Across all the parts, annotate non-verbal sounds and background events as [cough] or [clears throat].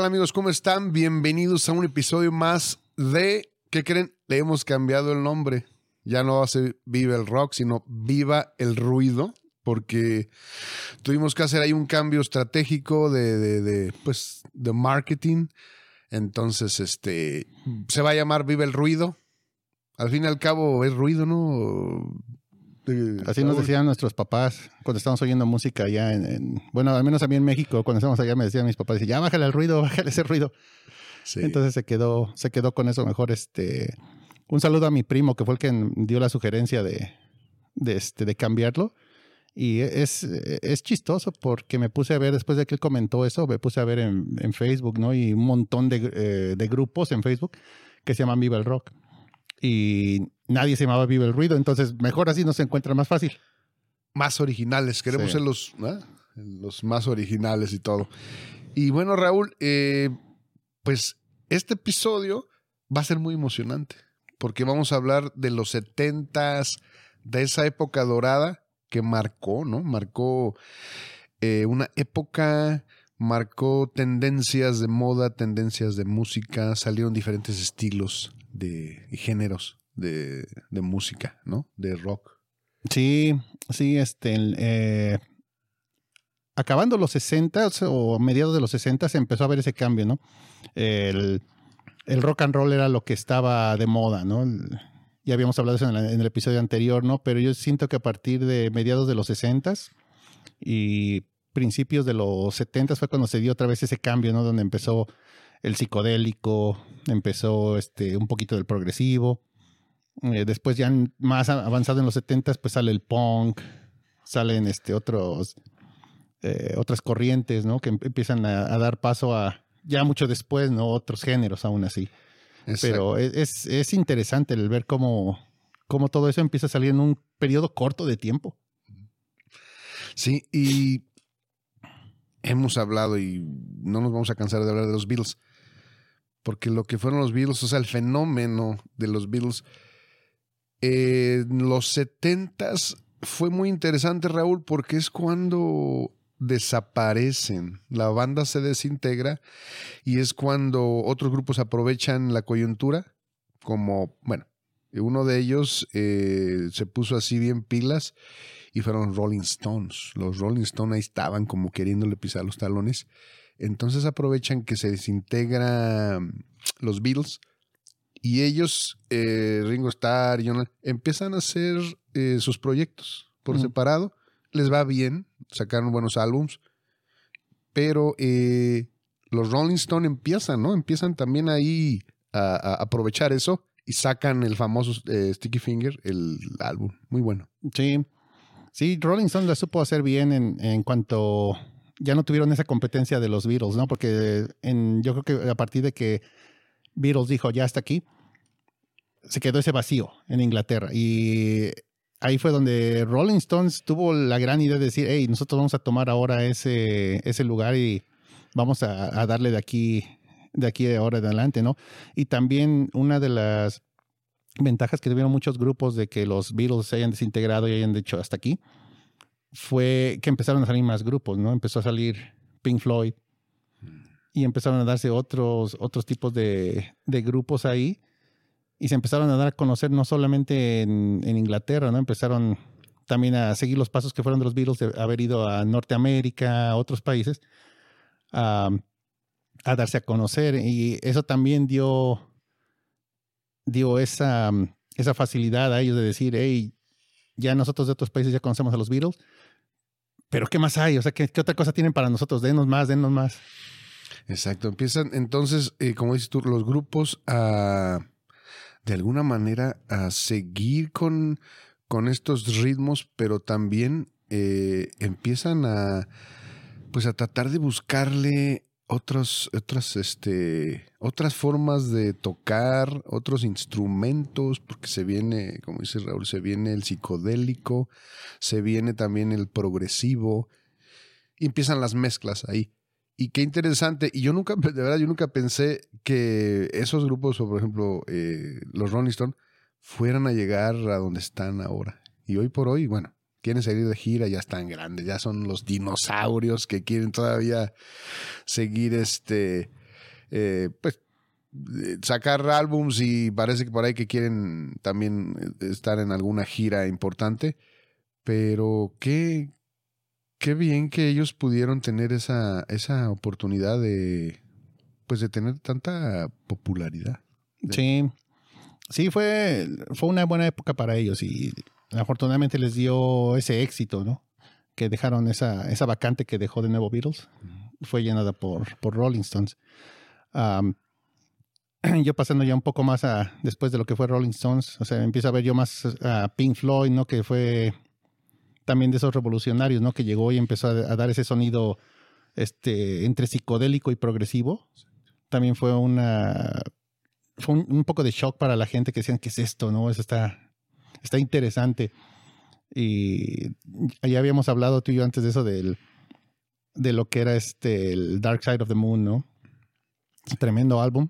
tal amigos? ¿Cómo están? Bienvenidos a un episodio más de, ¿qué creen? Le hemos cambiado el nombre. Ya no hace Viva el Rock, sino Viva el Ruido, porque tuvimos que hacer ahí un cambio estratégico de, de, pues, de marketing. Entonces, este, se va a llamar Viva el Ruido. Al fin y al cabo es ruido, ¿no? Así nos decían nuestros papás cuando estábamos oyendo música allá en, bueno, al menos a mí en México, cuando estábamos allá me decían mis papás, ya bájale el ruido, [laughs] bájale ese ruido. Entonces se quedó, se quedó con eso mejor. Este, un saludo a mi primo que fue el que dio la sugerencia de, de, este, de cambiarlo. Y es, es chistoso porque me puse a ver, después de que él comentó eso, me puse a ver en, en Facebook, ¿no? Y un montón de, eh, de grupos en Facebook que se llaman Viva el Rock y nadie se llamaba Vive el Ruido, entonces mejor así no se encuentra más fácil. Más originales, queremos ser los, los más originales y todo. Y bueno, Raúl, eh, pues este episodio va a ser muy emocionante, porque vamos a hablar de los setentas, de esa época dorada que marcó, ¿no? Marcó eh, una época marcó tendencias de moda, tendencias de música, salieron diferentes estilos de géneros de, música, ¿no? De rock. Sí, sí, este, eh, acabando los 60 o mediados de los 60 se empezó a ver ese cambio, ¿no? El, rock and roll era lo que estaba de moda, ¿no? Ya habíamos hablado de eso en, el episodio anterior, ¿no? Pero yo siento que a partir de mediados de los 60 y principios de los 70 fue cuando se dio otra vez ese cambio, ¿no? Donde empezó el psicodélico, empezó este, un poquito del progresivo. Eh, después ya más avanzado en los 70 pues sale el punk, salen este, otros, eh, otras corrientes, ¿no? Que em-, empiezan a, dar paso a, ya mucho después, ¿no? Otros géneros aún así. Pero e-, es, es, interesante el ver cómo, cómo todo eso empieza a salir en un periodo corto de tiempo. Sí, y hemos hablado y no nos vamos a cansar de hablar de los Beatles porque lo que fueron los Beatles, o sea, el fenómeno de los Beatles, en los setentas fue muy interesante, Raúl, porque es cuando desaparecen, la banda se desintegra y es cuando otros grupos aprovechan la coyuntura, como, bueno, uno de ellos eh, se puso así bien pilas y fueron Rolling Stones. Los Rolling Stones ahí estaban como queriéndole pisar los talones entonces aprovechan que se desintegra mm, los Beatles y ellos, eh, Ringo Starr, John, empiezan a hacer eh, sus proyectos por separado. Les va bien, sacaron buenos álbums, pero eh, los Rolling Stones empiezan, ¿no? Empiezan también ahí a, aprovechar eso y sacan el famoso Sticky Finger, el álbum. Muy bueno. Sí, sí, Rolling Stones la supo hacer bien en, en cuanto ya no tuvieron esa competencia de los Beatles, ¿no? Porque en, yo creo que a partir de que Beatles dijo, ya está aquí, se quedó ese vacío en Inglaterra. Y ahí fue donde Rolling Stones tuvo la gran idea de decir, hey, nosotros vamos a tomar ahora ese, ese lugar y vamos a, darle de aquí, de aquí ahora en adelante, ¿no? Y también una de las ventajas que tuvieron muchos grupos de que los Beatles se hayan desintegrado y hayan dicho hasta aquí, fue que empezaron a salir más grupos, ¿no? Empezó a salir Pink Floyd y empezaron a darse otros, otros tipos de, grupos ahí y se empezaron a dar a conocer no solamente en, Inglaterra, ¿no? Empezaron también a seguir los pasos que fueron de los Beatles de haber ido a Norteamérica, a otros países, a, a darse a conocer y eso también dio, dio esa, esa facilidad a ellos de decir, hey, ya nosotros de otros países ya conocemos a los Beatles, pero ¿qué más hay? O sea, ¿qué, otra cosa tienen para nosotros? Denos más, denos más. Exacto. Empiezan entonces, eh, como dices tú, los grupos a, de alguna manera, a seguir con, con estos ritmos, pero también eh, empiezan a, pues a tratar de buscarle otros, otras, este, otras formas de tocar, otros instrumentos, porque se viene, como dice Raúl, se viene el psicodélico, se viene también el progresivo, y empiezan las mezclas ahí. Y qué interesante, y yo nunca, [laughs] de verdad, yo nunca pensé que esos grupos, o por ejemplo, eh, los Rolling Stones, fueran a llegar a donde están ahora. Y hoy por hoy, bueno, quieren salir de gira, ya están grandes, ya son los dinosaurios que quieren todavía seguir este eh, pues, eh, sacar álbums y parece que por ahí que quieren también eh, estar en alguna gira importante. Pero qué, qué bien que ellos pudieron tener esa, esa oportunidad de, pues, de tener tanta popularidad. Sí. Sí, fue, fue una buena época para ellos y afortunadamente les dio ese éxito, ¿no? Que dejaron esa, esa vacante que dejó de nuevo Beatles. Fue llenada por, por Rolling Stones. [clears throat] Yo pasando ya un poco más a después de lo que fue Rolling Stones, o sea, empiezo a ver yo más a Pink Floyd, ¿no? Que fue también de esos revolucionarios, ¿no? Que llegó y empezó a, dar ese sonido este, entre psicodélico y progresivo. También fue una fue un, poco de shock para la gente que decían, ¿qué es esto? ¿No? Eso está, está interesante. Y ya habíamos hablado tú y yo antes de eso del, de lo que era este el Dark Side of the Moon, ¿no? Tremendo álbum.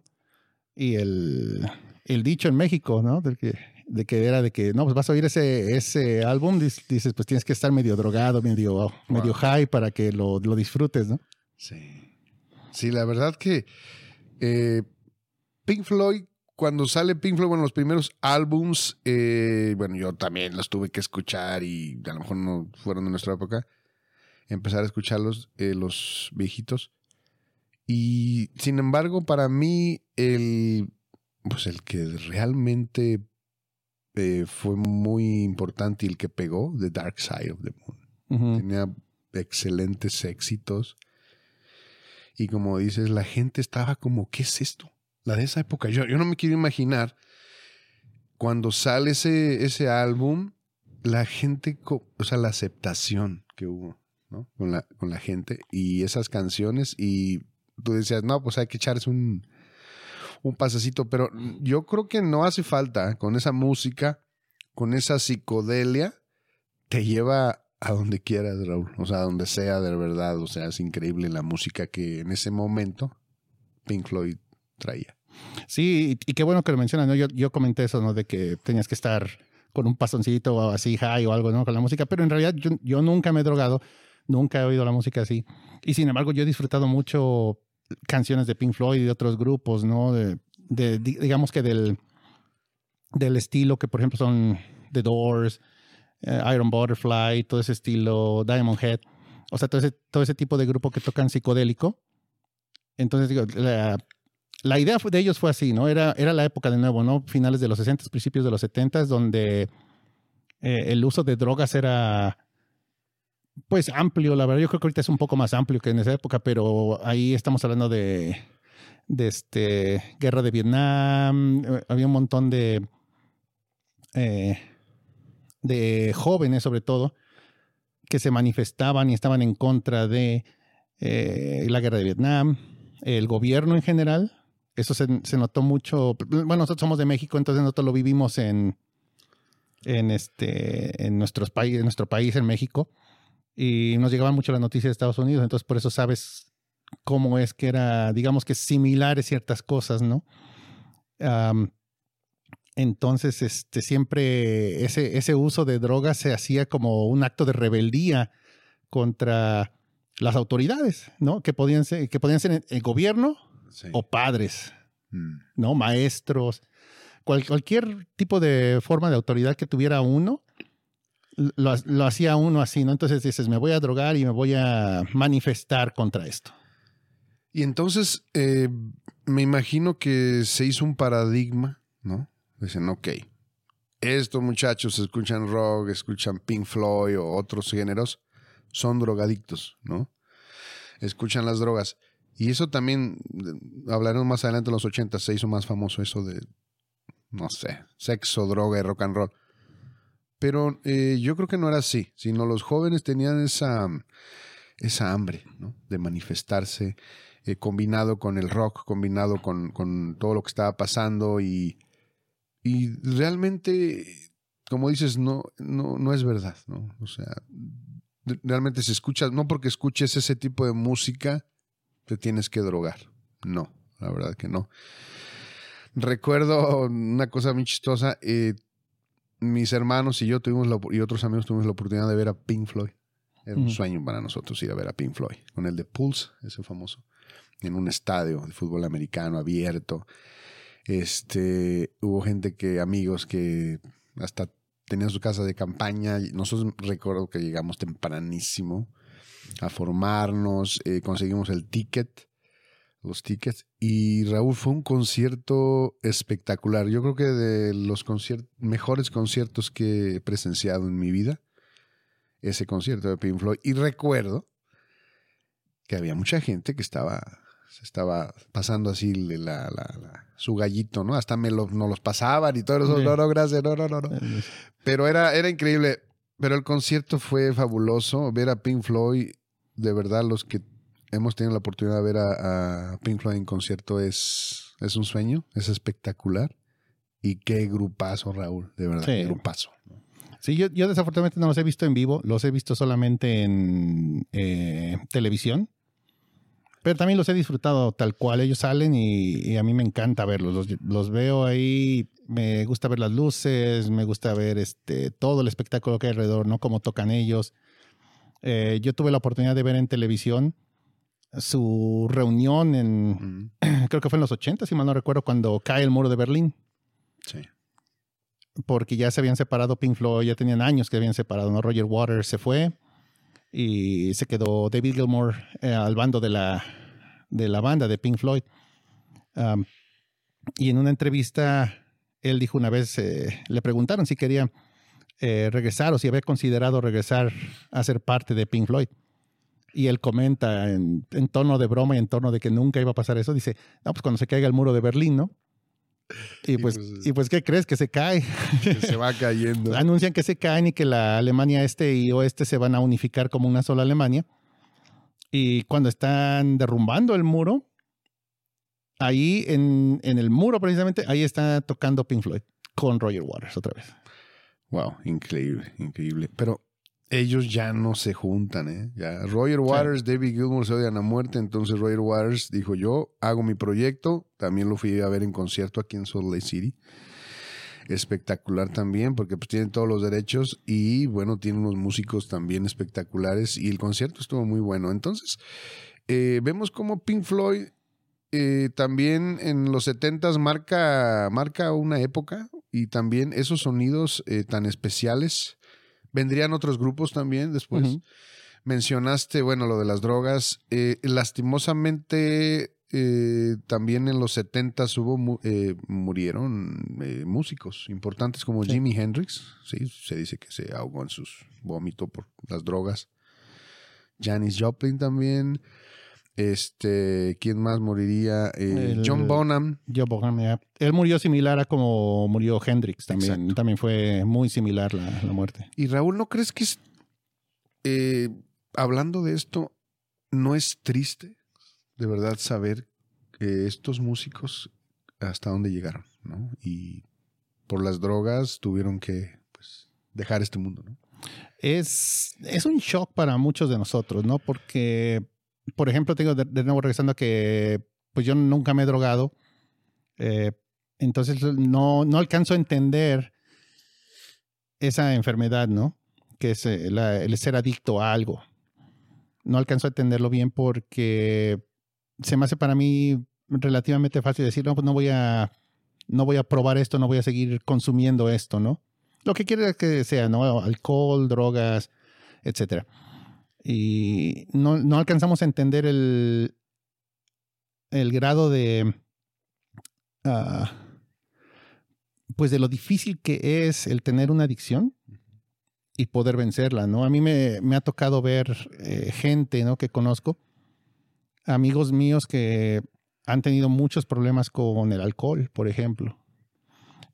Y el, el dicho en México, ¿no? De que, de que era de que, no, pues vas a oír ese, ese álbum, dices, pues tienes que estar medio drogado, medio, medio high para que lo, lo disfrutes, ¿no? Sí. Sí, la verdad que eh, Pink Floyd, cuando sale Pink Floyd, bueno, los primeros álbums, eh, bueno, yo también los tuve que escuchar y a lo mejor no fueron de nuestra época. Empezar a escucharlos, eh, los viejitos. Y sin embargo, para mí, el, pues el que realmente eh, fue muy importante y el que pegó, The Dark Side of the Moon. Tenía excelentes éxitos. Y como dices, la gente estaba como, ¿qué es esto? La de esa época. Yo, yo no me quiero imaginar cuando sale ese, ese álbum, la gente, o sea, la aceptación que hubo, ¿no? Con la, con la gente y esas canciones. Y tú decías, no, pues hay que echarse un, un pasecito. Pero yo creo que no hace falta con esa música, con esa psicodelia, te lleva a donde quieras, Raúl. O sea, a donde sea de verdad. O sea, es increíble la música que en ese momento Pink Floyd traía. Sí, y, y qué bueno que lo mencionas, ¿no? Yo, yo comenté eso, ¿no? De que tenías que estar con un pasoncito o así high o algo, ¿no? Con la música, pero en realidad yo, yo nunca me he drogado, nunca he oído la música así. Y sin embargo, yo he disfrutado mucho canciones de Pink Floyd y de otros grupos, ¿no? De, de- di- digamos que del, del estilo que, por ejemplo, son The Doors, eh, Iron Butterfly, todo ese estilo, Diamond Head. O sea, todo ese, todo ese tipo de grupo que tocan psicodélico. Entonces, la, la idea de ellos fue así, ¿no? Era, era la época de nuevo, ¿no? Finales de los 60, principios de los 70, donde eh, el uso de drogas era, pues, amplio. La verdad, yo creo que ahorita es un poco más amplio que en esa época, pero ahí estamos hablando de, de este, guerra de Vietnam. eh, Había un montón de, eh, de jóvenes, sobre todo, que se manifestaban y estaban en contra de eh, la guerra de Vietnam, el gobierno en general. Eso se, se notó mucho. Bueno, nosotros somos de México, entonces nosotros lo vivimos en, en, este, en, nuestros países, en nuestro país, en México. Y nos llegaban mucho las noticias de Estados Unidos, entonces por eso sabes cómo es que era, digamos que similares ciertas cosas, ¿no? Entonces, este, siempre ese, ese uso de drogas se hacía como un acto de rebeldía contra las autoridades, ¿no? Que podían ser, que podían ser el gobierno Sí. o padres, Mm. ¿no? Maestros, cual- cualquier tipo de forma de autoridad que tuviera uno, lo, lo hacía uno así, ¿no? Entonces dices, me voy a drogar y me voy a manifestar contra esto. Y entonces eh, me imagino que se hizo un paradigma, ¿no? Dicen, ok, estos muchachos escuchan rock, escuchan Pink Floyd o otros géneros, son drogadictos, ¿no? Escuchan las drogas. Y eso también, eh, hablaremos más adelante en los 80, se hizo más famoso eso de, no sé, sexo, droga y rock and roll. Pero eh, yo creo que no era así, sino los jóvenes tenían esa, esa hambre, ¿no? De manifestarse, eh, combinado con el rock, combinado con, con todo lo que estaba pasando y, y realmente, como dices, no, no, no es verdad, ¿no? O sea, realmente se escucha, no porque escuches ese tipo de música, te tienes que drogar. No, la verdad que no. Recuerdo una cosa muy chistosa, eh, mis hermanos y yo tuvimos la, y otros amigos tuvimos la oportunidad de ver a Pink Floyd. Era un sueño para nosotros ir a ver a Pink Floyd, con el de Pulse, ese famoso. en un estadio de fútbol americano abierto. Este, hubo gente que, amigos que hasta tenían su casa de campaña. Nosotros recuerdo que llegamos tempranísimo a formarnos, eh, conseguimos el ticket, los tickets, y Raúl fue un concierto espectacular. Yo creo que de los mejores conciertos que he presenciado en mi vida, ese concierto de Pink Floyd. Y recuerdo que había mucha gente que estaba se estaba pasando así la, su gallito, ¿no? Hasta me lo, nos los pasaban y todo eso. No, no, gracias, no, no, no. no. Pero era, era increíble. Pero el concierto fue fabuloso. Ver a Pink Floyd, de verdad, los que hemos tenido la oportunidad de ver a, Pink Floyd en concierto es, es un sueño, es espectacular. Y qué grupazo, Raúl, de verdad, qué grupazo. Sí, yo, yo, desafortunadamente no los he visto en vivo, los he visto solamente en eh, televisión. Pero también los he disfrutado tal cual. Ellos salen y, a mí me encanta verlos. Los, veo ahí, me gusta ver las luces, me gusta ver este, todo el espectáculo que hay alrededor, ¿no? Cómo tocan ellos. Eh, yo tuve la oportunidad de ver en televisión su reunión en, [clears throat] creo que fue en los 80, si mal no recuerdo, cuando cae el muro de Berlín. Sí. Porque ya se habían separado Pink Floyd, ya tenían años que habían separado, ¿no? Roger Waters se fue y se quedó David Gilmour eh, al bando de la, de la banda de Pink Floyd. y en una entrevista, él dijo una vez, eh, le preguntaron si quería eh, regresar o si había considerado regresar a ser parte de Pink Floyd. Y él comenta en, en, tono de broma y en tono de que nunca iba a pasar eso, dice, no, pues cuando se caiga el muro de Berlín, ¿no? Y pues, pues, y pues, ¿qué crees? Que se cae. se va cayendo. [laughs] Anuncian que se caen y que la Alemania este y oeste se van a unificar como una sola Alemania. Y cuando están derrumbando el muro, ahí en, en el muro precisamente, ahí está tocando Pink Floyd con Roger Waters otra vez. Wow, increíble, increíble. Pero ellos ya no se juntan, ¿eh? Ya Roger Waters, David Gilmour se odian a muerte, entonces Roger Waters dijo, yo hago mi proyecto, también lo fui a ver en concierto aquí en Salt Lake City. Espectacular también, porque pues tienen todos los derechos y bueno, tiene unos músicos también espectaculares y el concierto estuvo muy bueno. Entonces, eh, vemos como Pink Floyd eh, también en los 70 marca, marca una época y también esos sonidos eh, tan especiales Vendrían otros grupos también después. Mencionaste, bueno, lo de las drogas. Eh, lastimosamente, eh, también en los 70 hubo, eh, murieron músicos importantes como Jimi Hendrix. Sí, se dice que se ahogó en sus vómitos por las drogas. Janis Joplin también. Este, ¿quién más moriría? Eh, John Bonham. John Bonham, Él murió similar a como murió Hendrix también. También fue muy similar la, muerte. Y Raúl, ¿no crees que es, eh, hablando de esto, no es triste de verdad saber que estos músicos hasta dónde llegaron, ¿no? Y por las drogas tuvieron que pues, dejar este mundo, ¿no? Es, es un shock para muchos de nosotros, ¿no? Porque por ejemplo, tengo de, nuevo regresando a que pues yo nunca me he drogado. Eh, entonces no, no alcanzo a entender esa enfermedad, ¿no? Que es eh, el ser adicto a algo. No alcanzo a entenderlo bien porque se me hace para mí relativamente fácil decir, no, pues no voy a, no voy a probar esto, no voy a seguir consumiendo esto, ¿no? Lo que quiere que sea, ¿no? Alcohol, drogas, etcétera. Y no, no alcanzamos a entender el, el grado de, ah, pues de lo difícil que es el tener una adicción y poder vencerla, ¿no? A mí me, me ha tocado ver eh, gente, ¿no? Que conozco, amigos míos que han tenido muchos problemas con el alcohol, por ejemplo.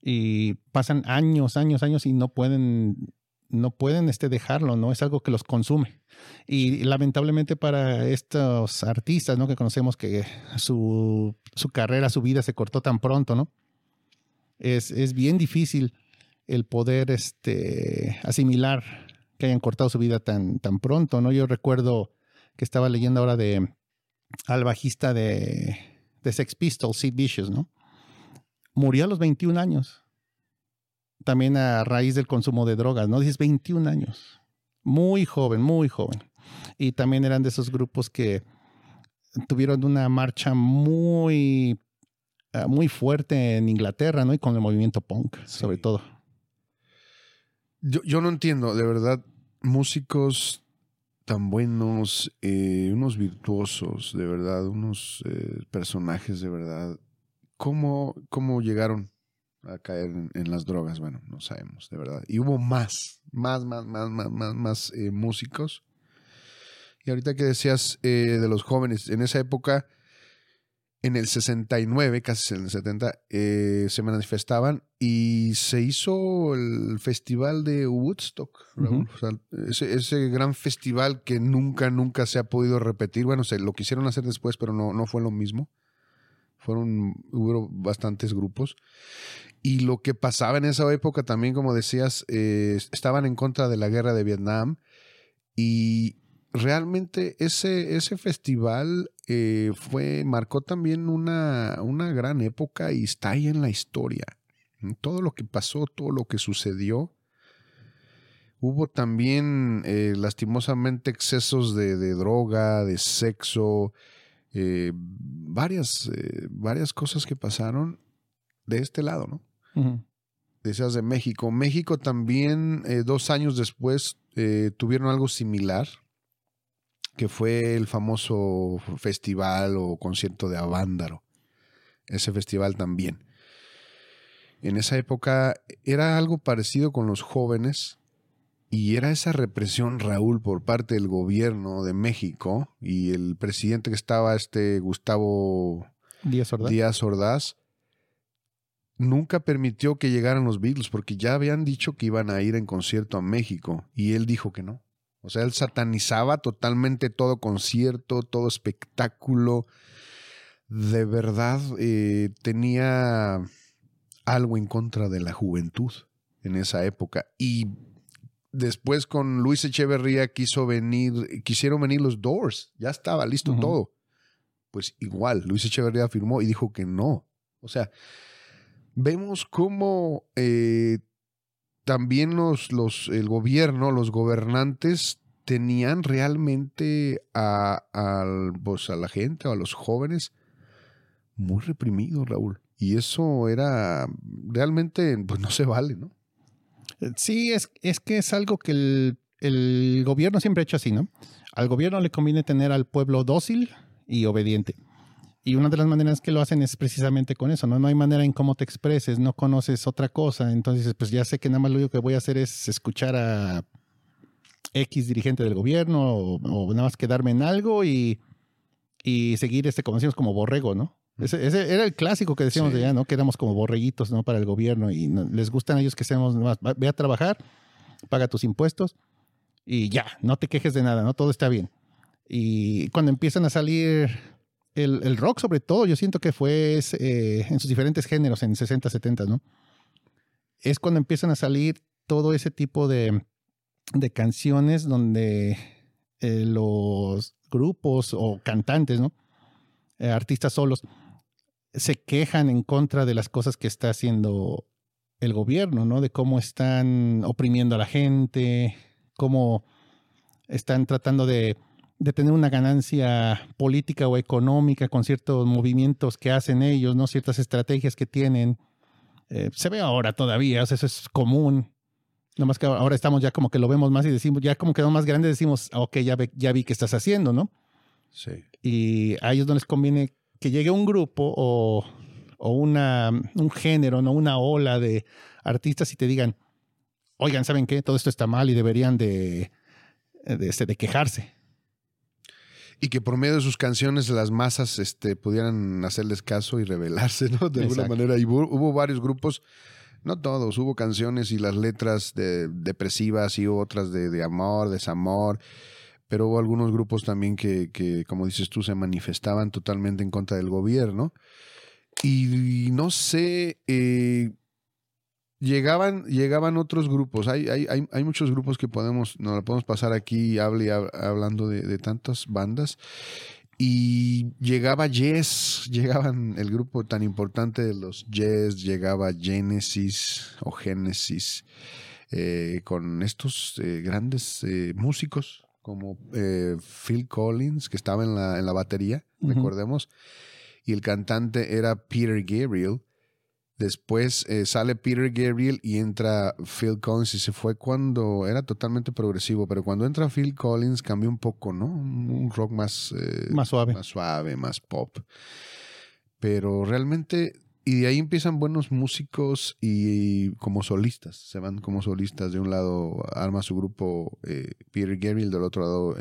Y pasan años, años, años y no pueden no pueden este, dejarlo, ¿no? Es algo que los consume. Y lamentablemente para estos artistas, ¿no? Que conocemos que su, su carrera, su vida se cortó tan pronto, ¿no? Es, es bien difícil el poder este, asimilar que hayan cortado su vida tan, tan pronto, ¿no? Yo recuerdo que estaba leyendo ahora de al bajista de, de Sex Pistols, Sid Vicious, ¿no? Murió a los 21 años también a raíz del consumo de drogas, ¿no? Dices 21 años. Muy joven, muy joven. Y también eran de esos grupos que tuvieron una marcha muy, ah, muy fuerte en Inglaterra, ¿no? Y con el movimiento punk, sobre todo. Yo, yo no entiendo, de verdad, músicos tan buenos, eh, unos virtuosos, de verdad, unos eh, personajes de verdad. ¿Cómo, ¿Cómo llegaron a caer en, las drogas? Bueno, no sabemos, de verdad. Y hubo más, más, más, más, más, más, más eh, músicos. Y ahorita que decías de los jóvenes, en esa época en el 69, casi en el 70, eh, se manifestaban y se hizo el festival de Woodstock, ese, gran festival que nunca, nunca se ha podido repetir. Bueno, se lo quisieron hacer después, pero no, no fue lo mismo. Fueron, hubo bastantes grupos. Y lo que pasaba en esa época también, como decías, eh, estaban en contra de la guerra de Vietnam y realmente ese, ese festival eh, fue, marcó también una, una gran época y está ahí en la historia. Todo lo que pasó, todo lo que sucedió. Hubo también eh, lastimosamente excesos de, droga, de sexo, varias, varias cosas que pasaron de este lado, ¿no? Decías de México. México también, dos años después, tuvieron algo similar que fue el famoso festival o concierto de Avándaro. Ese festival también. En esa época era algo parecido con los jóvenes y era esa represión, Raúl, por parte del gobierno de México y el presidente que estaba, este Gustavo Díaz Ordaz. Díaz Ordaz nunca permitió que llegaran los Beatles porque ya habían dicho que iban a ir en concierto a México y él dijo que no. O sea, él satanizaba totalmente todo concierto, todo espectáculo. De verdad, eh, tenía algo en contra de la juventud en esa época. Y después con Luis Echeverría quiso venir, quisieron venir los Doors, ya estaba listo todo. Pues igual, Luis Echeverría afirmó y dijo que no. O sea, vemos cómo eh, también los, los, el gobierno, los gobernantes tenían realmente a, pues, a la gente, a los jóvenes, muy reprimidos, Raúl. Y eso era realmente, pues no se vale, ¿no? Eh, sí, es, es que es algo que el, el gobierno siempre ha hecho así, ¿no? Al gobierno le conviene tener al pueblo dócil y obediente. Y una de las maneras que lo hacen es precisamente con eso, ¿no? No hay manera en cómo te expreses, no conoces otra cosa. Entonces, pues ya sé que nada más lo único que voy a hacer es escuchar a X dirigente del gobierno o, nada más quedarme en algo y, y seguir, este, como decimos, como borrego, ¿no? Ese, era el clásico que decíamos de allá, ¿no? Que éramos como borreguitos, ¿no? Para el gobierno y les gustan a ellos que seamos más, ve a trabajar, paga tus impuestos y ya, no te quejes de nada, ¿no? Todo está bien. Y cuando empiezan a salir el, rock sobre todo, yo siento que fue eh, en sus diferentes géneros, en 60, 70, ¿no? Es cuando empiezan a salir todo ese tipo de, de canciones donde eh, los grupos o cantantes, ¿no? Eh, artistas solos, se quejan en contra de las cosas que está haciendo el gobierno, ¿no? De cómo están oprimiendo a la gente, cómo están tratando de de tener una ganancia política o económica con ciertos movimientos que hacen ellos, ¿no? Ciertas estrategias que tienen. Eh, se ve ahora todavía, eso es común. más que ahora estamos ya como que lo vemos más y decimos, ya como quedó más grande, decimos, ah, ok, ya, ya vi qué estás haciendo, ¿no? Sí. Y a ellos no les conviene que llegue un grupo o, o una, un género, ¿no? Una ola de artistas y te digan, oigan, ¿saben qué? Todo esto está mal y deberían de, de, este, de quejarse y que por medio de sus canciones las masas este, pudieran hacerles caso y rebelarse, ¿no? De alguna manera. Y hubo, varios grupos, no todos, hubo canciones y las letras de, depresivas y otras de, de, amor, desamor, pero hubo algunos grupos también que, que, como dices tú, se manifestaban totalmente en contra del gobierno. Y, no sé, eh, llegaban, llegaban otros grupos. Hay, hay, hay, hay, muchos grupos que podemos, nos podemos pasar aquí hable, hablando de, de, tantas bandas. Y llegaba Yes, [laughs] llegaban el grupo tan importante de los Yes, llegaba Genesis o Genesis, eh, con estos eh, grandes eh, músicos como eh, Phil Collins, que estaba en la, en la batería, recordemos, y el cantante era Peter Gabriel. Después eh, sale Peter Gabriel y entra Phil Collins y se fue cuando era totalmente progresivo, pero cuando entra Phil Collins cambió un poco, ¿no? Un rock más, eh, Más suave. más suave, más pop. Pero realmente, y de ahí empiezan buenos músicos y, como solistas, se van como solistas. De un lado arma su grupo eh, Peter Gabriel, del otro lado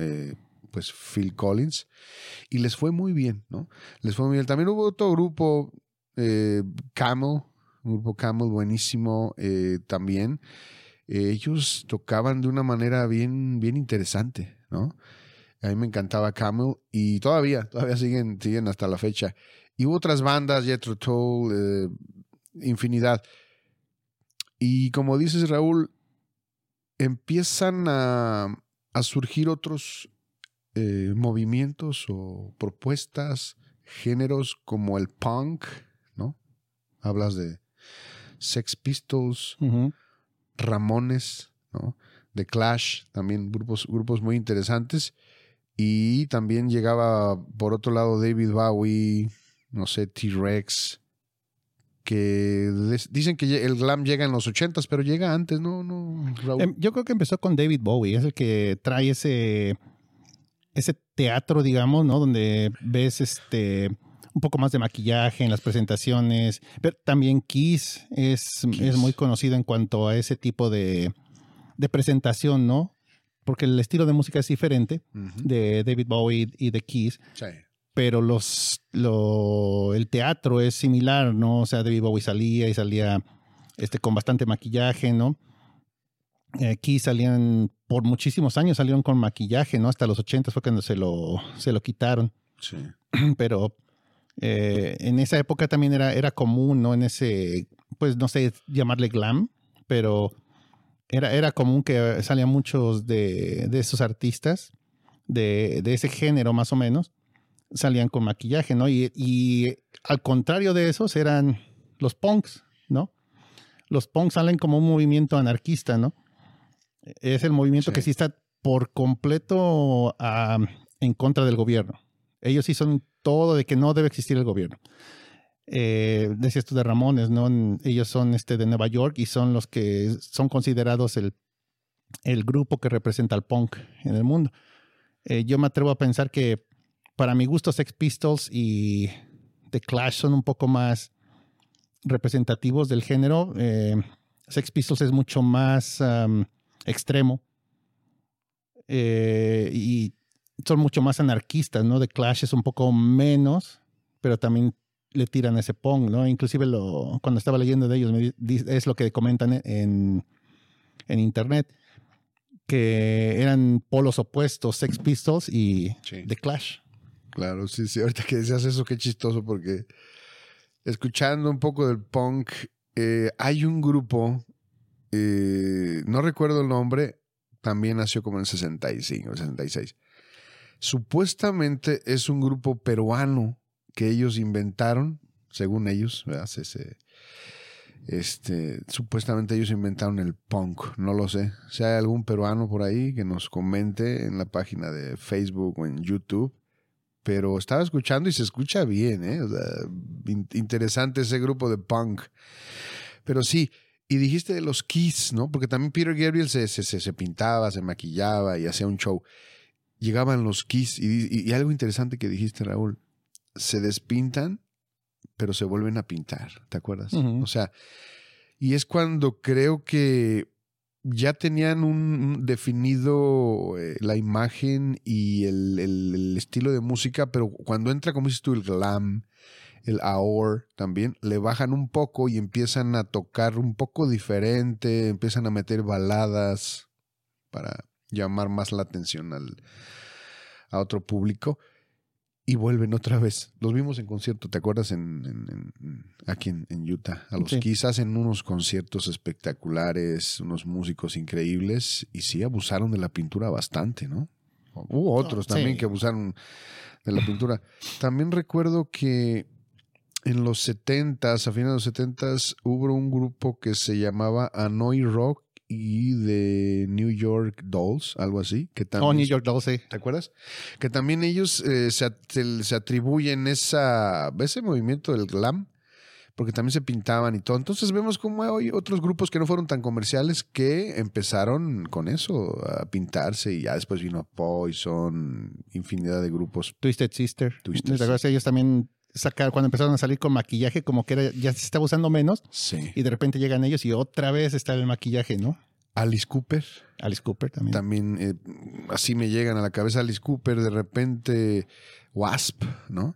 pues Phil Collins, y les fue muy bien, ¿no? Les fue muy bien. También hubo otro grupo, eh, Camel, un grupo Camel buenísimo eh, también. Ellos tocaban de una manera bien, bien interesante, ¿no? A mí me encantaba Camel y todavía, todavía siguen, siguen hasta la fecha. Y hubo otras bandas, Jethro Tull, eh, infinidad. Y como dices, Raúl, empiezan a, a surgir otros movimientos o propuestas, géneros como el punk. Hablas de Sex Pistols. Ramones, ¿no? The Clash, también grupos, grupos muy interesantes. Y también llegaba por otro lado David Bowie, no sé, T-Rex, que dicen que el glam llega en los ochentas, pero llega antes, ¿no? no Raúl? Em, Yo creo que empezó con David Bowie, es el que trae ese, ese teatro, digamos, ¿no? Donde ves este un poco más de maquillaje en las presentaciones. Pero también Kiss es, Kiss. es muy conocido en cuanto a ese tipo de, de presentación, ¿no? Porque el estilo de música es diferente de David Bowie y de Kiss, Sí. pero los, lo, el teatro es similar, ¿no? O sea, David Bowie salía y salía este, con bastante maquillaje, ¿no? Aquí salían, por muchísimos años salieron con maquillaje, ¿no? Hasta los 80 fue cuando se lo, se lo quitaron. Sí. [clears throat] Pero eh, en esa época también era, era común, ¿no? En ese, pues no sé llamarle glam, pero era, era común que salían muchos de, de esos artistas de, de ese género más o menos, salían con maquillaje, ¿no? Y, y al contrario de esos eran los punks, ¿no? Los punks salen como un movimiento anarquista, ¿no? Es el movimiento Sí. que sí está por completo en contra del gobierno. Ellos sí son todo de que no debe existir el gobierno. Eh, decías tú de Ramones, ¿no? Ellos son este de Nueva York y son los que son considerados el, el grupo que representa al punk en el mundo. Eh, yo me atrevo a pensar que para mi gusto Sex Pistols y The Clash son un poco más representativos del género. Eh, Sex Pistols es mucho más extremo eh, y son mucho más anarquistas, ¿no? The Clash es un poco menos, pero también le tiran ese punk, ¿no? Inclusive lo, cuando estaba leyendo de ellos, me di- es lo que comentan en, en internet, que eran polos opuestos, Sex Pistols y Sí. The Clash. Claro, sí, sí. Ahorita que decías eso, qué chistoso, porque escuchando un poco del punk, eh, hay un grupo, eh, no recuerdo el nombre, también nació como en el 65, el 66. Supuestamente es un grupo peruano que ellos inventaron, según ellos, ¿verdad? Este, supuestamente ellos inventaron el punk, no lo sé. Si hay algún peruano por ahí que nos comente en la página de Facebook o en YouTube pero estaba escuchando y se escucha bien, ¿eh? Interesante ese grupo de punk. Pero sí, y dijiste de los Kiss, ¿no? Porque también Peter Gabriel se, se, se- se pintaba, se maquillaba y hacía un show. Llegaban los Kiss y, y- y algo interesante que dijiste, Raúl, se despintan, pero se vuelven a pintar, ¿te acuerdas? O sea, y es cuando creo que ya tenían un un definido eh, la imagen y el, el- el estilo de música, pero cuando entra, como dices tú, el glam, el AOR también, le bajan un poco y empiezan a tocar un poco diferente, empiezan a meter baladas para llamar más la atención al, a otro público y vuelven otra vez. Los vimos en concierto, ¿te acuerdas? En, en- en- aquí en, en Utah. A los Sí. quizás en unos conciertos espectaculares, unos músicos increíbles y sí abusaron de la pintura bastante, ¿no? Hubo otros sí. también que abusaron de la pintura. También recuerdo que en los 70s, a finales de los 70s, hubo un grupo que se llamaba Hanoi Rock y de New York Dolls, algo así. Que también, Oh, New York Dolls, sí. ¿Te acuerdas? Que también ellos eh, se, at- se- atribuyen esa, ese movimiento del glam, porque también se pintaban y todo. Entonces vemos como hay otros grupos que no fueron tan comerciales que empezaron con eso, a pintarse y ya después vino Poison, infinidad de grupos. Twisted Sister. Twisted ¿Te acuerdas? Ellos también cuando empezaron a salir con maquillaje, como que era- ya se estaba usando menos, Sí. y de repente llegan ellos y otra vez está el maquillaje, ¿no? Alice Cooper. Alice Cooper también. También eh, así me llegan a la cabeza Alice Cooper, de repente Wasp, ¿no?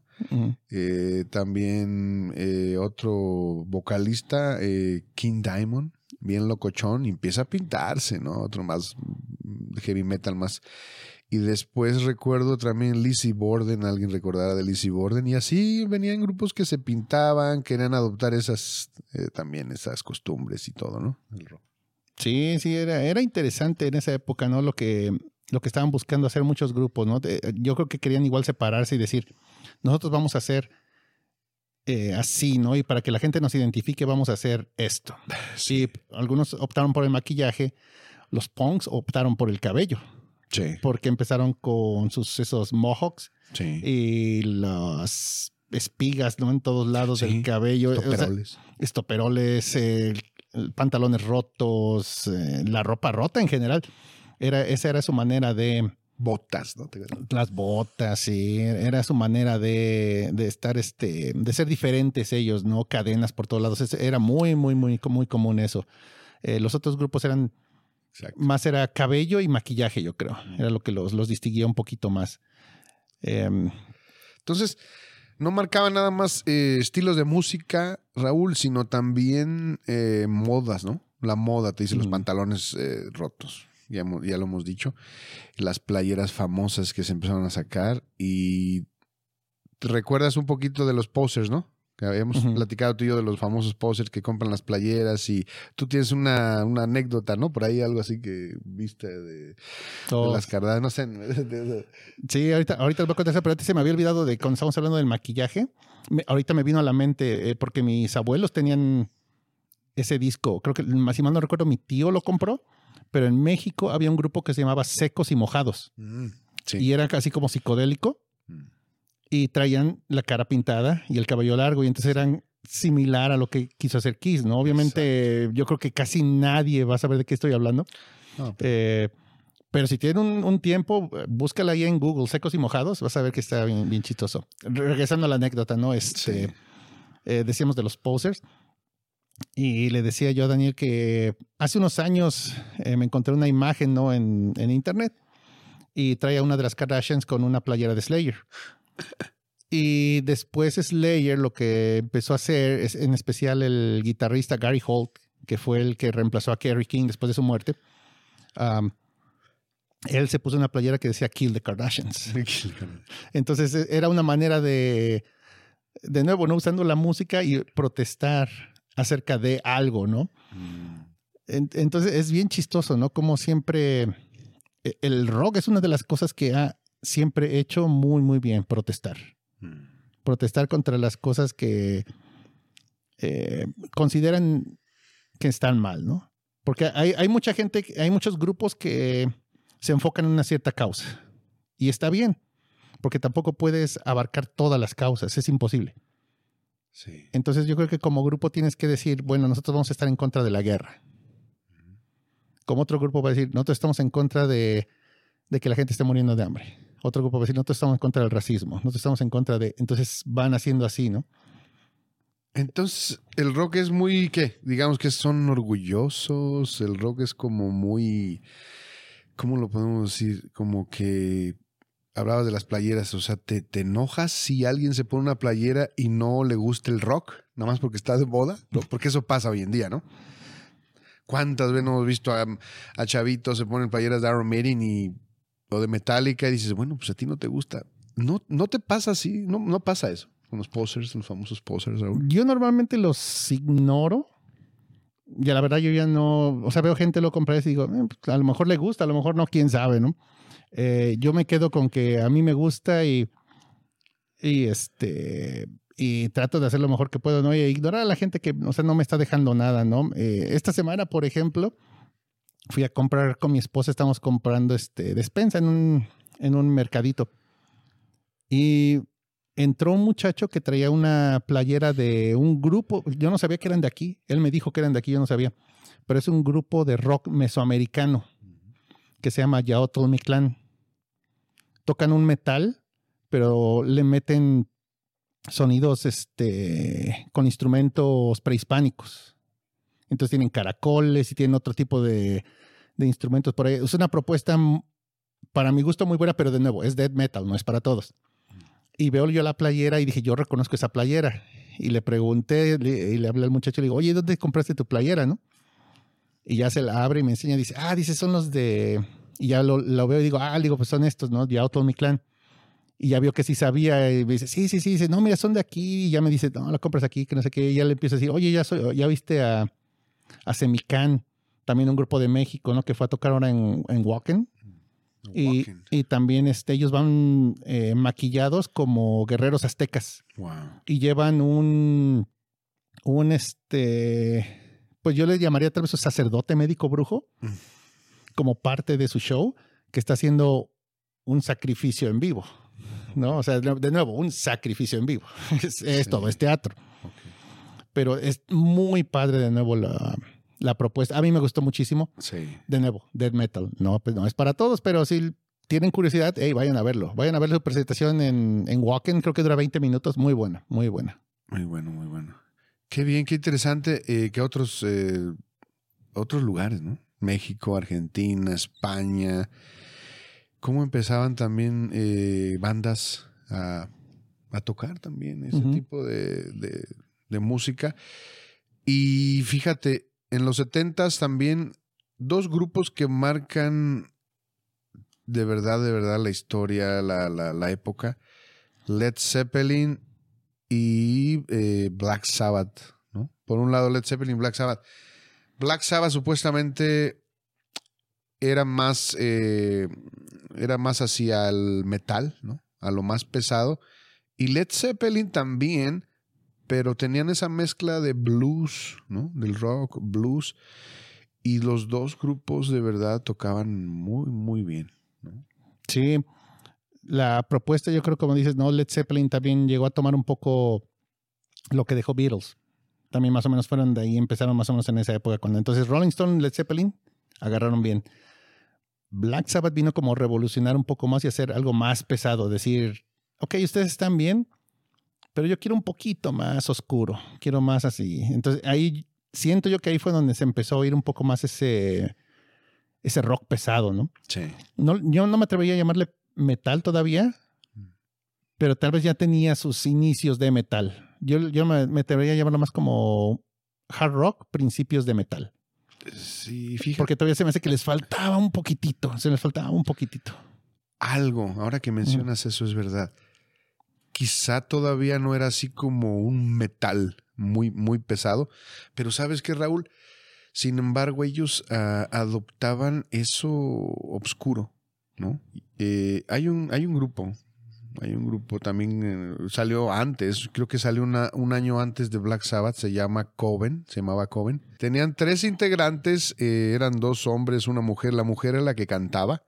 Eh, también eh, otro vocalista, King Diamond, bien locochón, y empieza a pintarse, ¿no? Otro más mm, heavy metal más. Y después recuerdo también Lizzie Borden, alguien recordará de Lizzie Borden, y así venían grupos que se pintaban, querían adoptar esas, eh, también esas costumbres y todo, ¿no? El rock. Sí, sí, era, era interesante en esa época, ¿no? Lo que, lo que estaban buscando hacer muchos grupos, ¿no? Yo creo que querían igual separarse y decir, nosotros vamos a hacer eh, así, ¿no? Y para que la gente nos identifique, vamos a hacer esto. [laughs] Sí, algunos optaron por el maquillaje, los punks optaron por el cabello, Sí, porque empezaron con sus esos mohawks sí. y las espigas, ¿no? En todos lados Sí, del cabello. O sea, estoperoles, eh, el- pantalones rotos, eh, la ropa rota en general. Era, esa era su manera de Botas, ¿no? Las botas, sí, era su manera de, de estar, este, de ser diferentes ellos, ¿no? Cadenas por todos lados. Era muy, muy, muy, muy común eso. Eh, los otros grupos eran Exacto. más era cabello y maquillaje, yo creo. Era lo que los, los distinguía un poquito más. Em, Entonces, no marcaba nada más eh, estilos de música, Raúl, sino también eh, modas, ¿no? La moda, te dice los pantalones eh, rotos, ya, ya lo hemos dicho. Las playeras famosas que se empezaron a sacar y te recuerdas un poquito de los posers, ¿no? Habíamos platicado tú y yo de los famosos posers que compran las playeras y tú tienes una, una anécdota, ¿no? Por ahí algo así que viste de, las cardadas, no sé. [laughs] Sí, ahorita, ahorita les voy a contar, pero antes se me había olvidado de cuando estábamos hablando del maquillaje. Me- ahorita me vino a la mente eh, porque mis abuelos tenían ese disco. Creo que, más si mal no recuerdo, mi tío lo compró, pero en México había un grupo que se llamaba Secos y Mojados Mm, sí. y era casi como psicodélico Mm. Y traían la cara pintada y el cabello largo y entonces eran similar a lo que quiso hacer Kiss, ¿no? Obviamente yo creo que casi nadie va a saber de qué estoy hablando. No, Eh, pero si tienen un, un tiempo, búscala ahí en Google, secos y mojados, vas a ver que está bien, bien chistoso. Re- Regresando a la anécdota, ¿no? Este, Sí. eh, decíamos de los posers. Y le decía yo a Daniel que hace unos años eh, me encontré una imagen, ¿no? En, en internet y traía una de las Kardashians con una playera de Slayer. Y después Slayer lo que empezó a hacer, es, en especial el guitarrista Gary Holt, que fue el que reemplazó a Kerry King después de su muerte, um, él se puso una playera que decía Kill the Kardashians. [laughs] Entonces eh, era una manera de, de nuevo, ¿no? Usando la música y protestar acerca de algo, ¿no? Mm. En- Entonces es bien chistoso, ¿no? Como siempre, e- el rock es una de las cosas que ha siempre hecho muy, muy bien, protestar. Mm. Protestar contra las cosas que eh, consideran que están mal, ¿no? Porque hay, hay mucha gente, hay muchos grupos que se enfocan en una cierta causa. Y está bien, porque tampoco puedes abarcar todas las causas, es imposible. Sí. Entonces yo creo que como grupo tienes que decir, bueno, nosotros vamos a estar en contra de la guerra. Como otro grupo va a decir, nosotros estamos en contra de, de que la gente esté muriendo de hambre. Otro grupo va a decir, nosotros estamos en contra del racismo. Nosotros estamos en contra de... Entonces van haciendo así, ¿no? Entonces, el rock es muy, ¿qué? Digamos que son orgullosos, el rock es como muy, ¿cómo lo podemos decir? Como que hablabas de las playeras, o sea, ¿te, te enojas si alguien se pone una playera y no le gusta el rock? Nada más porque está de moda, porque eso pasa hoy en día, ¿no? ¿Cuántas veces hemos visto a, a chavitos se ponen playeras de Iron Maiden y, o de Metallica y dices, bueno, pues a ti no te gusta? No, no te pasa así, no, no pasa eso con los posers, los famosos posers, Raúl. Yo normalmente los ignoro. Ya la verdad yo ya no... O sea, veo gente lo compra y digo, "Eh, pues, a lo mejor le gusta, a lo mejor no, quién sabe, ¿no? Eh, yo me quedo con que a mí me gusta y... Y este... Y trato de hacer lo mejor que puedo, ¿no? Y ignorar a la gente que, o sea, no me está dejando nada, ¿no? Eh, esta semana, por ejemplo, fui a comprar con mi esposa, estamos comprando este despensa en un, en un mercadito. Y entró un muchacho que traía una playera de un grupo, yo no sabía que eran de aquí, él me dijo que eran de aquí, yo no sabía, pero es un grupo de rock mesoamericano que se llama Yaotl Clan. Tocan un metal, pero le meten sonidos este, con instrumentos prehispánicos. Entonces tienen caracoles y tienen otro tipo de, de instrumentos por ahí. Es una propuesta para mi gusto muy buena, pero de nuevo, es death metal, no es para todos. Y veo yo la playera y dije, yo reconozco esa playera. Y le pregunté y le hablé al muchacho y le digo, oye, ¿dónde compraste tu playera, no? Y ya se la abre y me enseña y dice, ah, dice, son los de... Y ya lo, veo y digo, ah, digo, pues son estos, ¿no? De Outlaw Mi Clan. Y ya vio que sí sabía y me dice, sí, sí, sí, dice, no, mira, son de aquí. Y ya me dice, no, la compras aquí, que no sé qué. Y ya le empiezo a decir, oye, ya, soy, ya viste a, a Semican, también un grupo de México, ¿no? Que fue a tocar ahora en, en Walken. Y, y, también este, ellos van eh, maquillados como guerreros aztecas. Y llevan un, un este, pues yo le llamaría tal vez un sacerdote médico brujo, mm. como parte de su show, que está haciendo un sacrificio en vivo. ¿No? O sea, de nuevo, un sacrificio en vivo. [laughs] Es, todo, es teatro. Pero es muy padre de nuevo la, la propuesta. A mí me gustó muchísimo. Sí. De nuevo, Dead Metal. No, pues no es para todos, pero si tienen curiosidad, hey, vayan a verlo. Vayan a ver su presentación en, en Walken, creo que dura 20 minutos. Muy buena, muy buena. Muy bueno, muy bueno. Qué bien, qué interesante eh, que otros, eh, otros lugares, ¿no? México, Argentina, España. ¿Cómo empezaban también eh, bandas a, a, tocar también ese tipo de, de, de música? Y fíjate, en los 70 también dos grupos que marcan de verdad, de verdad la historia, la, la, época. Led Zeppelin y eh, Black Sabbath, ¿no? Por un lado Led Zeppelin y Black Sabbath. Black Sabbath supuestamente era más, eh, era más hacia el metal, ¿no? A lo más pesado. Y Led Zeppelin también pero tenían esa mezcla de blues, ¿no? Del rock, blues, y los dos grupos de verdad tocaban muy, muy bien. Sí, la propuesta yo creo, como dices, ¿no? Led Zeppelin también llegó a tomar un poco lo que dejó Beatles. También más o menos fueron de ahí, empezaron más o menos en esa época. Cuando entonces Rolling Stone, Led Zeppelin agarraron bien. Black Sabbath vino como revolucionar un poco más y hacer algo más pesado, decir, ok, ustedes están bien, pero yo quiero un poquito más oscuro, quiero más así. Entonces ahí siento yo que ahí fue donde se empezó a oír un poco más ese, ese rock pesado, ¿no? Sí. No, yo no me atrevería a llamarle metal todavía, pero tal vez ya tenía sus inicios de metal. Yo, yo me, me atrevería a llamarlo más como hard rock, principios de metal. Sí, fíjate. Porque todavía se me hace que les faltaba un poquitito, se les faltaba un poquitito. Algo, ahora que mencionas eso es verdad quizá todavía no era así como un metal muy, muy pesado, pero sabes que Raúl, sin embargo ellos ah, adoptaban eso obscuro, ¿no? Eh, hay, un, hay un grupo, hay un grupo también, eh, salió antes, creo que salió un año antes de Black Sabbath, se llama Coven, se llamaba Coven. Tenían tres integrantes, eh, eran dos hombres, una mujer, la mujer era la que cantaba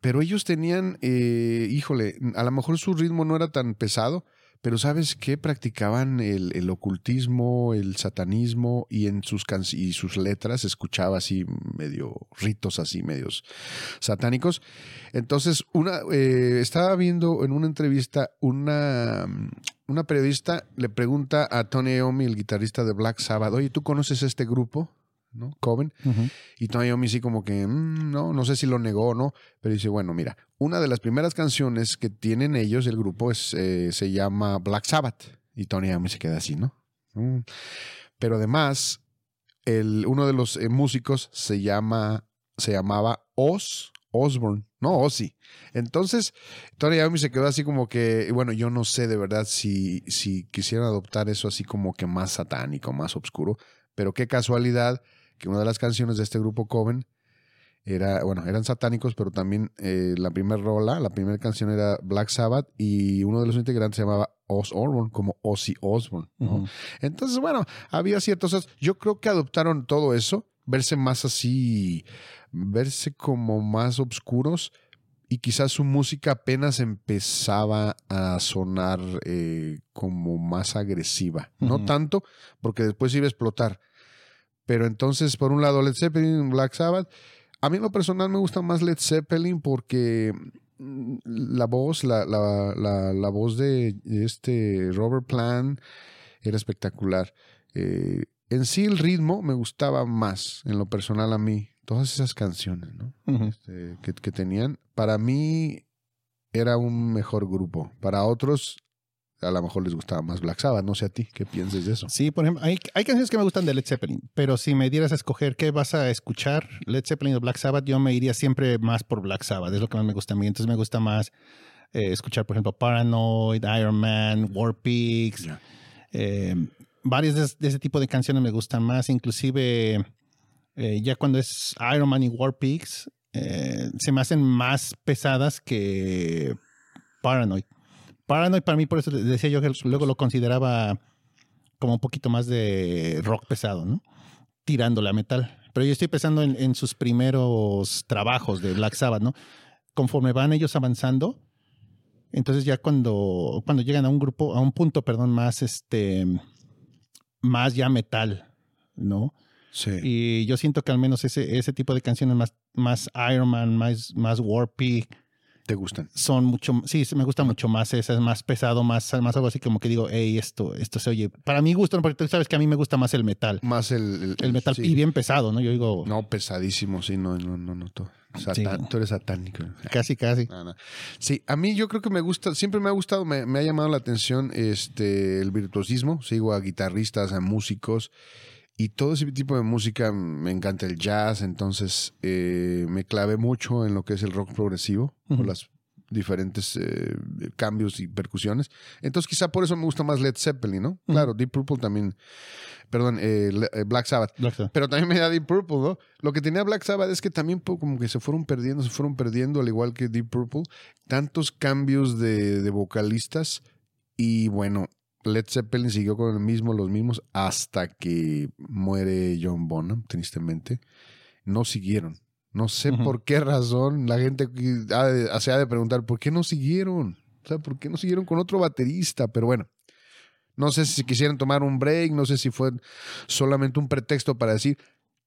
pero ellos tenían, eh, híjole, a lo mejor su ritmo no era tan pesado, pero ¿sabes qué? Practicaban el, ocultismo, el satanismo y en sus, y sus letras escuchaba así medio ritos así, medios satánicos. Entonces, una, eh, estaba viendo en una entrevista una, una periodista le pregunta a Tony Iommi, el guitarrista de Black Sabbath, oye, ¿tú conoces este grupo? ¿No? Coven. Y Tony Iommi sí como que, mm, no, no sé si lo negó o no, pero dice, bueno, mira, una de las primeras canciones que tienen ellos, el grupo, es, eh, se llama Black Sabbath. Y Tony Iommi se queda así, ¿no? Mm. Pero además, el, uno de los eh, músicos se llama, se llamaba Oz Osborne, no Ozzy. Entonces, Tony Iommi se quedó así como que, bueno, yo no sé de verdad si, si quisieran adoptar eso así como que más satánico, más oscuro, pero qué casualidad que una de las canciones de este grupo Coven era, bueno, eran satánicos, pero también eh, la primera rola, la primera canción era Black Sabbath y uno de los integrantes se llamaba Oz Osborne, como Ozzy Osbourne. Entonces, bueno, había ciertos... Yo creo que adoptaron todo eso verse más así, verse como más oscuros y quizás su música apenas empezaba a sonar eh, como más agresiva. No tanto, porque después iba a explotar. Pero entonces, por un lado, Led Zeppelin, Black Sabbath. A mí en lo personal me gusta más Led Zeppelin porque mm, la voz, la, la, la, la voz de este Robert Plant era espectacular. Eh, en sí el ritmo me gustaba más, en lo personal a mí, todas esas canciones, ¿no? Este, que, que tenían. Para mí era un mejor grupo. Para otros, a lo mejor les gustaba más Black Sabbath. No sé a ti, ¿qué pienses de eso? Sí, por ejemplo, hay, hay canciones que me gustan de Led Zeppelin, pero si me dieras a escoger qué vas a escuchar, Led Zeppelin o Black Sabbath, yo me iría siempre más por Black Sabbath, es lo que más me gusta a mí. Entonces me gusta más eh, escuchar, por ejemplo, Paranoid, Iron Man, War Pigs, Ya. eh, varias de, de ese tipo de canciones me gustan más, inclusive eh, ya cuando es Iron Man y War Pigs, eh, se me hacen más pesadas que Paranoid. Paranoid para mí, por eso decía yo que luego lo consideraba como un poquito más de rock pesado, ¿no? Tirándole a metal. Pero yo estoy pensando en, en sus primeros trabajos de Black Sabbath, ¿no? Conforme van ellos avanzando, entonces ya cuando, cuando llegan a un grupo, a un punto, perdón, más este, más ya metal, ¿no? Sí. Y yo siento que al menos ese, ese tipo de canciones más, más Iron Man, más, más War Pig, ¿Te gustan? son mucho, sí, me gusta mucho más esa, es más pesado, más, más algo así como que digo, hey, esto, esto se oye. Para mí gusto, porque tú sabes que a mí me gusta más el metal. Más el... El metal sí. y bien pesado, ¿no? Yo digo, No, pesadísimo, sí, no, no, no, no. Tú, Satán- Sí. tú eres satánico. [laughs] casi, casi. No, no. Sí, a mí yo creo que me gusta, siempre me ha gustado, me, me ha llamado la atención este el virtuosismo. Sigo a guitarristas, a músicos y todo ese tipo de música. Me encanta el jazz, entonces eh, me clavé mucho en lo que es el rock progresivo, Ujú. por las diferentes eh, cambios y percusiones. Entonces quizá por eso me gusta más Led Zeppelin, ¿no? Claro, Deep Purple también, perdón, eh, eh, Black Sabbath. Black Sabbath. Pero también me da Deep Purple, ¿no? Lo que tenía Black Sabbath es que también po- como que se fueron perdiendo, se fueron perdiendo, al igual que Deep Purple, tantos cambios de, de vocalistas y bueno, Led Zeppelin siguió con el mismo, los mismos, hasta que muere John Bonham, tristemente. No siguieron. No sé por qué razón la gente ha de- se ha de preguntar, ¿por qué no siguieron? O sea, ¿por qué no siguieron con otro baterista? Pero bueno, no sé si quisieran tomar un break, no sé si fue solamente un pretexto para decir,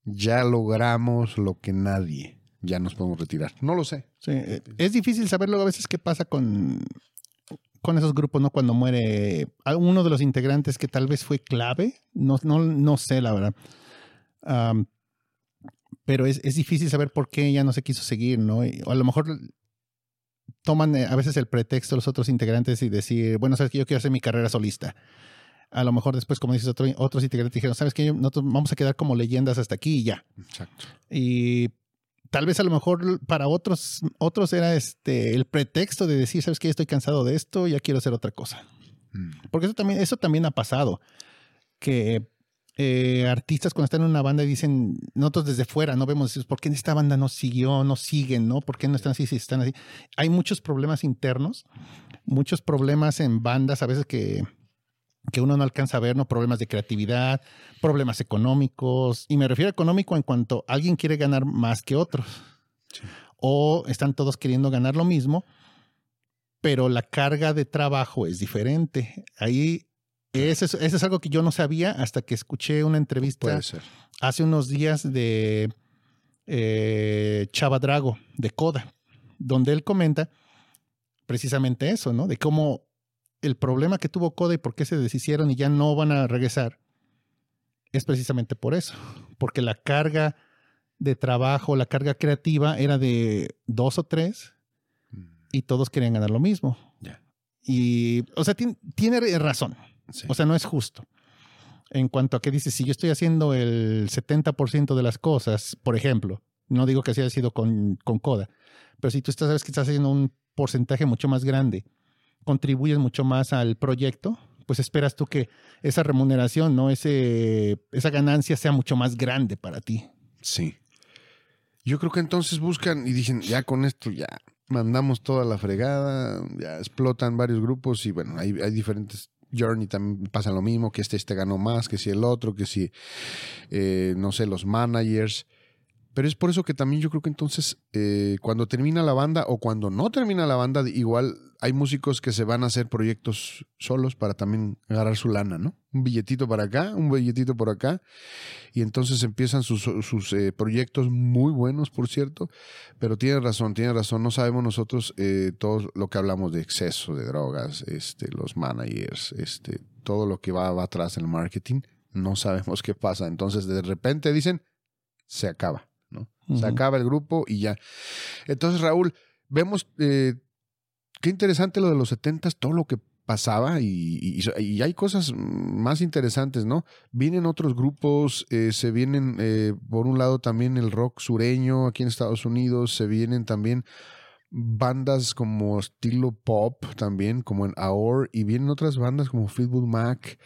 ya logramos lo que nadie, ya nos podemos retirar. No lo sé. Sí, eh, es difícil saber luego a veces qué pasa con, con esos grupos, ¿no? Cuando muere uno de los integrantes que tal vez fue clave, no, no, no sé, la verdad. Pero es, es difícil saber por qué ya no se quiso seguir, ¿no? Y- o a lo mejor toman eh, a veces el pretexto los otros integrantes y decir, bueno, sabes que yo quiero hacer mi carrera solista. A lo mejor después, como dices, otro- otros integrantes dijeron, sabes que nosotros vamos a quedar como leyendas hasta aquí y ya. Exacto. Y tal vez a lo mejor para otros, otros era este el pretexto de decir, sabes que estoy cansado de esto, ya quiero hacer otra cosa. Mm. Porque eso también, eso también ha pasado. Que eh, artistas cuando están en una banda dicen, nosotros desde fuera no vemos, ¿por qué esta banda no siguió, no siguen, no? ¿Por qué no están así si están así? Hay muchos problemas internos, muchos problemas en bandas a veces que, que uno no alcanza a ver, ¿no? Problemas de creatividad, problemas económicos. Y me refiero a económico en cuanto alguien quiere ganar más que otros. Sí. O están todos queriendo ganar lo mismo, pero la carga de trabajo es diferente. Ahí, eso es, eso es algo que yo no sabía hasta que escuché una entrevista hace unos días de eh, Chava Drago, de Coda, donde él comenta precisamente eso, ¿no? De cómo el problema que tuvo Coda y por qué se deshicieron y ya no van a regresar es precisamente por eso, porque la carga de trabajo, la carga creativa era de dos o tres Mm. y todos querían ganar lo mismo. Y, o sea, tiene, tiene razón. Sí. O sea, no es justo. En cuanto a que dices, si yo estoy haciendo el 70% de las cosas, por ejemplo, no digo que así haya sido con, con Coda, pero si tú estás, sabes que estás haciendo un porcentaje mucho más grande, contribuyes mucho más al proyecto, pues esperas tú que esa remuneración, ¿no? Ese, esa ganancia sea mucho más grande para ti. Sí. Yo creo que entonces buscan y dicen, ya con esto ya mandamos toda la fregada, ya explotan varios grupos y bueno, hay, hay diferentes Journey también pasa lo mismo, que este, este ganó más, que si el otro, que si, eh, no sé, los managers. Pero es por eso que también yo creo que entonces eh, cuando termina la banda o cuando no termina la banda, igual hay músicos que se van a hacer proyectos solos para también agarrar su lana, ¿no? Un billetito para acá, un billetito por acá. Y entonces empiezan sus, sus eh, proyectos muy buenos, por cierto. Pero tiene razón, tiene razón. No sabemos nosotros eh, todo lo que hablamos de exceso de drogas, este, los managers, este, todo lo que va, va atrás en el marketing. No sabemos [laughs] qué pasa. Entonces de repente dicen, se acaba se acaba el grupo y ya. Entonces, Raúl, vemos eh, qué interesante lo de los 70 todo lo que pasaba y, hay cosas más interesantes, ¿no? Vienen otros grupos, eh, se vienen, eh, por un lado también el rock sureño aquí en Estados Unidos, se vienen también bandas como estilo pop también, como en Aor, y vienen otras bandas como Fleetwood Mac,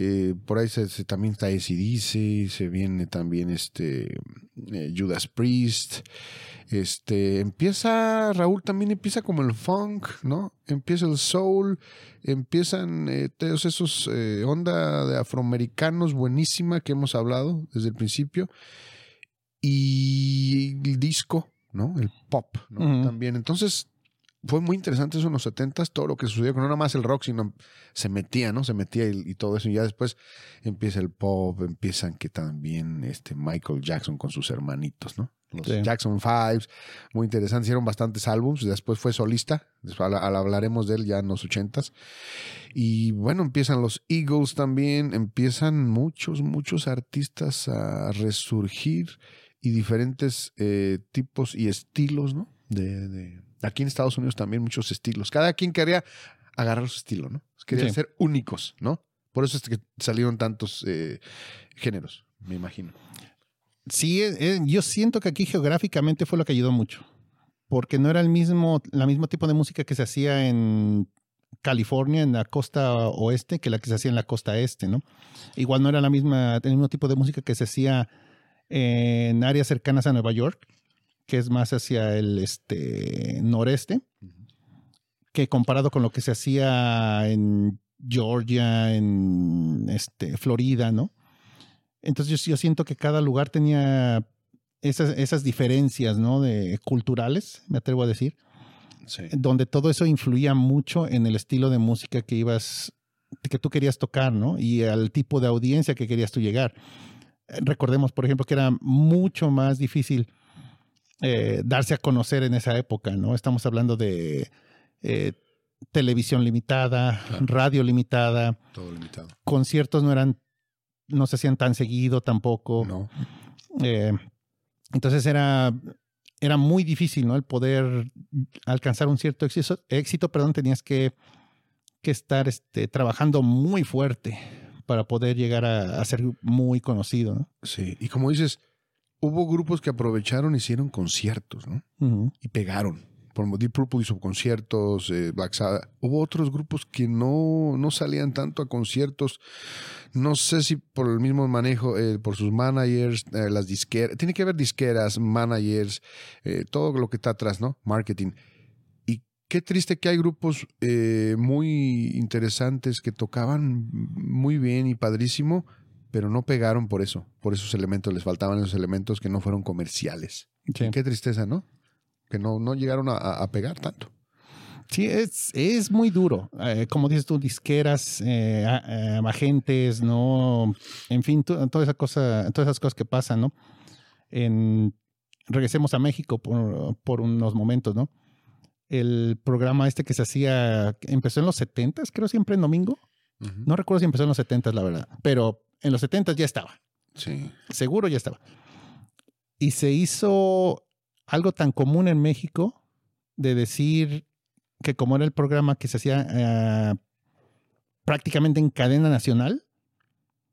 eh, por ahí se, también está dice se viene también este eh, Judas Priest. Este empieza, Raúl también empieza como el funk, ¿no? Empieza el soul, empiezan eh, todos esos onda de afroamericanos buenísima que hemos hablado desde el principio. Y el disco, ¿no? El pop, ¿no? También. Entonces, fue muy interesante eso en los 70 todo lo que sucedió, que no nada más el rock, sino se metía, ¿no? Se metía y, todo eso. Y ya después empieza el pop, empiezan que también este Michael Jackson con sus hermanitos, ¿no? Los Jackson Fives, muy interesante. Hicieron bastantes álbums, después fue solista, después hablaremos de él ya en los 80s. Y bueno, empiezan los Eagles también, empiezan muchos, muchos artistas a resurgir y diferentes eh, tipos y estilos, ¿no? de Aquí en Estados Unidos también muchos estilos. Cada quien quería agarrar su estilo, ¿no? Querían ser únicos, ¿no? Por eso es que salieron tantos eh, géneros, me imagino. Sí, eh, eh, yo siento que aquí geográficamente fue lo que ayudó mucho. Porque no era el mismo, la mismo tipo de música que se hacía en California, en la costa oeste, que la que se hacía en la costa este, ¿no? Igual no era la misma, el mismo tipo de música que se hacía en áreas cercanas a Nueva York que es más hacia el este, noreste, que comparado con lo que se hacía en Georgia, en este, Florida, ¿no? Entonces yo, siento que cada lugar tenía esas, esas diferencias, ¿no? De culturales, me atrevo a decir, donde todo eso influía mucho en el estilo de música que ibas, que tú querías tocar, ¿no? Y al tipo de audiencia que querías tú llegar. Recordemos, por ejemplo, que era mucho más difícil eh, darse a conocer en esa época, ¿no? Estamos hablando de eh, televisión limitada, radio limitada. Todo limitado. Conciertos no eran, no se hacían tan seguido tampoco. No. Eh, entonces era, era muy difícil, ¿no? El poder alcanzar un cierto éxito, éxito perdón, tenías que, que estar este, trabajando muy fuerte para poder llegar a, a ser muy conocido, ¿no? Sí, y como dices, hubo grupos que aprovecharon y hicieron conciertos, ¿no? Y pegaron. Por Deep Purple hizo conciertos, eh, Black Sabbath. Hubo otros grupos que no, no salían tanto a conciertos. No sé si por el mismo manejo, eh, por sus managers, eh, las disqueras. Tiene que haber disqueras, managers, todo lo que está atrás, ¿no? Marketing. Y qué triste que hay grupos muy interesantes que tocaban muy bien y padrísimo, pero no pegaron por eso, por esos elementos, les faltaban esos elementos que no fueron comerciales. Qué tristeza, ¿no? Que no, no llegaron a, pegar tanto. Sí, es, es muy duro. Eh, como dices tú, disqueras, eh, eh, agentes, ¿no? En fin, toda esa cosa, todas esas cosas que pasan, ¿no? En, regresemos a México por, por unos momentos, ¿no? El programa este que se hacía, empezó en los 70 creo siempre en domingo. No recuerdo si empezó en los 70 la verdad, pero en los 70 ya estaba. Sí. Seguro ya estaba. Y se hizo algo tan común en México de decir que como era el programa que se hacía eh, prácticamente en cadena nacional,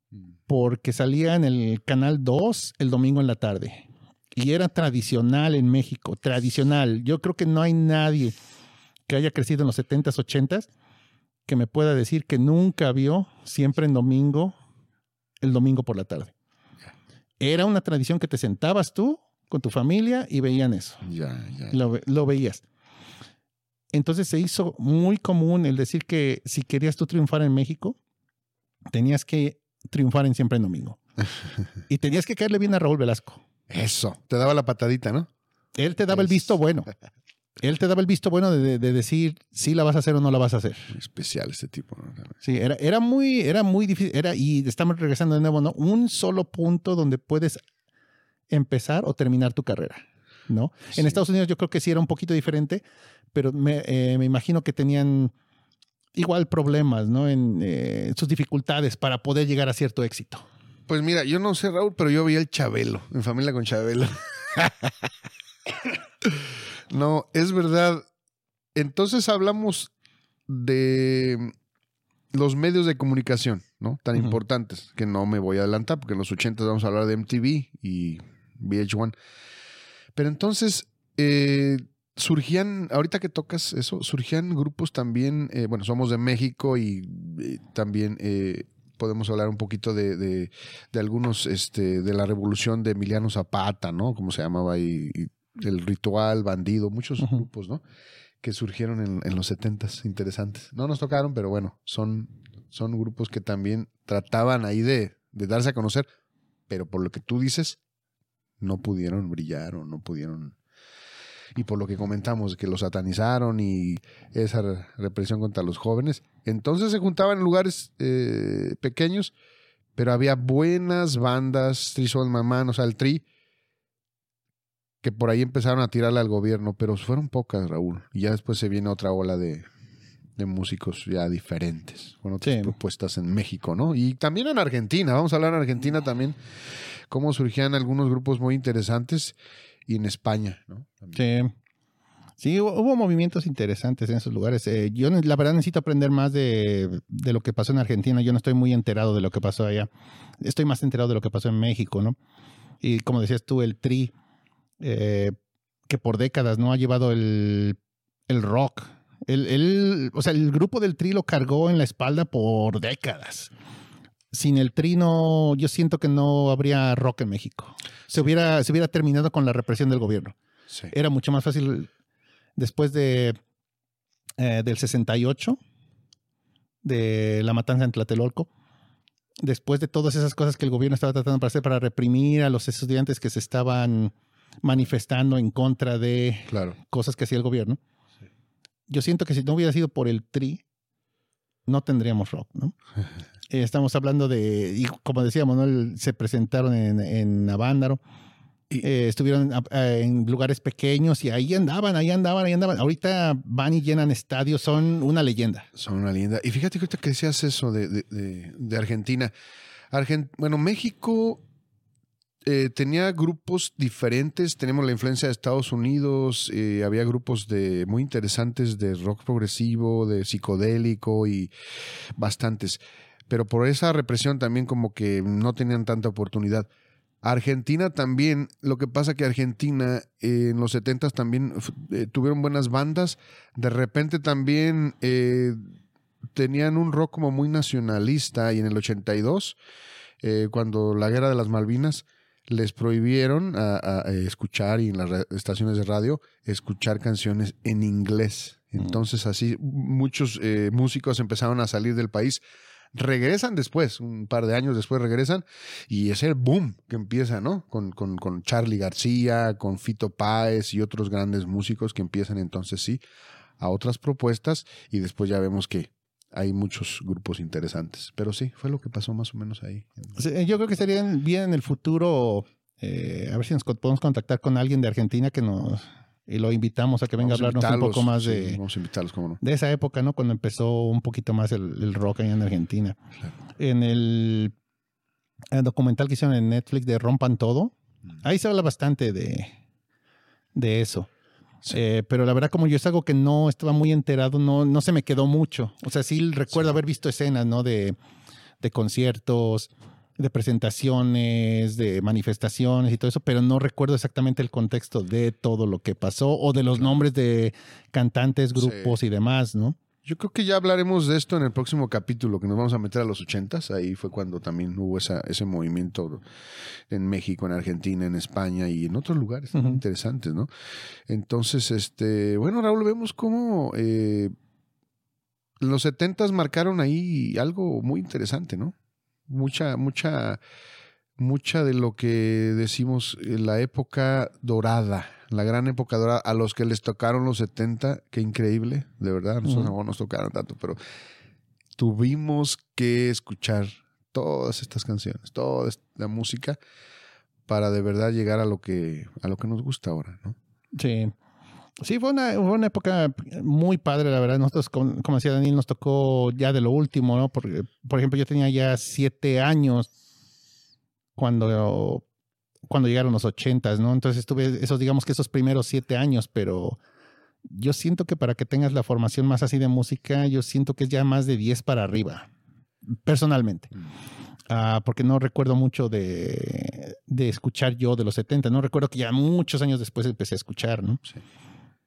mm. porque salía en el canal 2 el domingo en la tarde. Y era tradicional en México, tradicional. Yo creo que no hay nadie que haya crecido en los 70s, 80s que me pueda decir que nunca vio siempre en domingo el domingo por la tarde. Era una tradición que te sentabas tú con tu familia y veían eso. Ya, ya. Lo, veías. Entonces se hizo muy común el decir que si querías tú triunfar en México, tenías que triunfar en Siempre en Domingo. [laughs] y tenías que caerle bien a Raúl Velasco. Eso, te daba la patadita, ¿no? Él te daba el visto bueno. [laughs] Él te daba el visto bueno de, de, decir si la vas a hacer o no la vas a hacer. especial este tipo. ¿no? Sí, era, era, muy, era muy difícil. Era, y estamos regresando de nuevo, ¿no? Un solo punto donde puedes empezar o terminar tu carrera, ¿no? En Estados Unidos yo creo que sí era un poquito diferente, pero me, eh, me imagino que tenían igual problemas, ¿no? En eh, sus dificultades para poder llegar a cierto éxito. Pues mira, yo no sé, Raúl, pero yo vi el Chabelo, en familia con Chabelo. [laughs] no, es verdad. Entonces hablamos de los medios de comunicación, ¿no? Tan importantes, que no me voy a adelantar, porque en los 80 vamos a hablar de MTV y VH1. Pero entonces, eh, surgían, ahorita que tocas eso, surgían grupos también, eh, bueno, somos de México y eh, también podemos hablar un poquito de, de, algunos, este, de la revolución de Emiliano Zapata, ¿no? Como se llamaba ahí, el ritual, bandido, muchos grupos, ¿no? Que surgieron en, en los setentas, interesantes. No nos tocaron, pero bueno, son, son grupos que también trataban ahí de, de darse a conocer, pero por lo que tú dices, no pudieron brillar o no pudieron y por lo que comentamos, que los satanizaron y esa represión contra los jóvenes. Entonces se juntaban en lugares eh, pequeños, pero había buenas bandas, Tri Soul Mamán, o sea, el Tri, que por ahí empezaron a tirarle al gobierno, pero fueron pocas, Raúl. Y ya después se viene otra ola de, músicos ya diferentes, con otras propuestas en México, ¿no? Y también en Argentina, vamos a hablar en Argentina también, cómo surgían algunos grupos muy interesantes y en España, ¿no? Sí. Sí, hubo, movimientos interesantes en esos lugares. Eh, yo la verdad necesito aprender más de, lo que pasó en Argentina. Yo no estoy muy enterado de lo que pasó allá. Estoy más enterado de lo que pasó en México, ¿no? Y como decías tú, el Tri, eh, que por décadas no ha llevado el, rock. El, o sea, el grupo del Tri lo cargó en la espalda por décadas sin el trino, yo siento que no habría rock en México. Se, hubiera, se hubiera terminado con la represión del gobierno. Era mucho más fácil después de eh, del 68, de la matanza en Tlatelolco, después de todas esas cosas que el gobierno estaba tratando de hacer para reprimir a los estudiantes que se estaban manifestando en contra de cosas que hacía el gobierno. Yo siento que si no hubiera sido por el TRI, no tendríamos rock, ¿no? [laughs] Eh, estamos hablando de, y como decíamos, ¿no? se presentaron en, en Avándaro. Eh, estuvieron en lugares pequeños y ahí andaban, ahí andaban, ahí andaban. Ahorita van y llenan estadios, son una leyenda. Son una leyenda. Y fíjate que ahorita que decías eso de, de, de, Argentina. bueno, México eh, tenía grupos diferentes. Tenemos la influencia de Estados Unidos. había grupos de muy interesantes de rock progresivo, de psicodélico y bastantes pero por esa represión también como que no tenían tanta oportunidad. Argentina también, lo que pasa que Argentina eh, en los 70 también eh, tuvieron buenas bandas, de repente también eh, tenían un rock como muy nacionalista y en el 82, cuando la guerra de las Malvinas, les prohibieron a, escuchar y en las estaciones de radio escuchar canciones en inglés. Mm. Entonces así muchos músicos empezaron a salir del país regresan después, un par de años después regresan, y es el boom que empieza, ¿no? Con, con, con Charlie García, con Fito Páez y otros grandes músicos que empiezan entonces sí a otras propuestas y después ya vemos que hay muchos grupos interesantes. Pero sí, fue lo que pasó más o menos ahí. yo creo que estaría bien en el futuro, eh, a ver si nos podemos contactar con alguien de Argentina que nos y lo invitamos a que venga a hablarnos un poco más de, de esa época, ¿no? Cuando empezó un poquito más el, rock ahí en Argentina. En el, documental que hicieron en Netflix de Rompan Todo, mm. ahí se habla bastante de, de eso. Eh, pero la verdad, como yo es algo que no estaba muy enterado, no, no se me quedó mucho. O sea, sí recuerdo haber visto escenas, ¿no? De, de conciertos, de presentaciones, de manifestaciones y todo eso, pero no recuerdo exactamente el contexto de todo lo que pasó o de los nombres de cantantes, grupos y demás, ¿no? Yo creo que ya hablaremos de esto en el próximo capítulo, que nos vamos a meter a los ochentas. Ahí fue cuando también hubo esa, ese movimiento en México, en Argentina, en España y en otros lugares Ujú. interesantes, ¿no? Entonces, este, bueno, Raúl, vemos cómo eh, los setentas marcaron ahí algo muy interesante, ¿no? Mucha, mucha, mucha de lo que decimos eh, la época dorada, la gran época dorada, a los que les tocaron los 70, qué increíble, de verdad, nosotros no nos tocaron tanto, pero tuvimos que escuchar todas estas canciones, toda la música para de verdad llegar a lo que a lo que nos gusta ahora, ¿no? Sí. Sí, fue una, fue una época muy padre, la verdad. Nosotros, como, como decía Daniel, nos tocó ya de lo último, ¿no? Porque, por ejemplo, yo tenía ya siete años cuando, cuando llegaron los ochentas, ¿no? Entonces estuve esos, digamos que esos primeros siete años, pero yo siento que para que tengas la formación más así de música, yo siento que es ya más de 10 para arriba, personalmente. Ah, porque no recuerdo mucho de, de escuchar yo de los 70. No recuerdo que ya muchos años después empecé a escuchar, ¿no? Sí.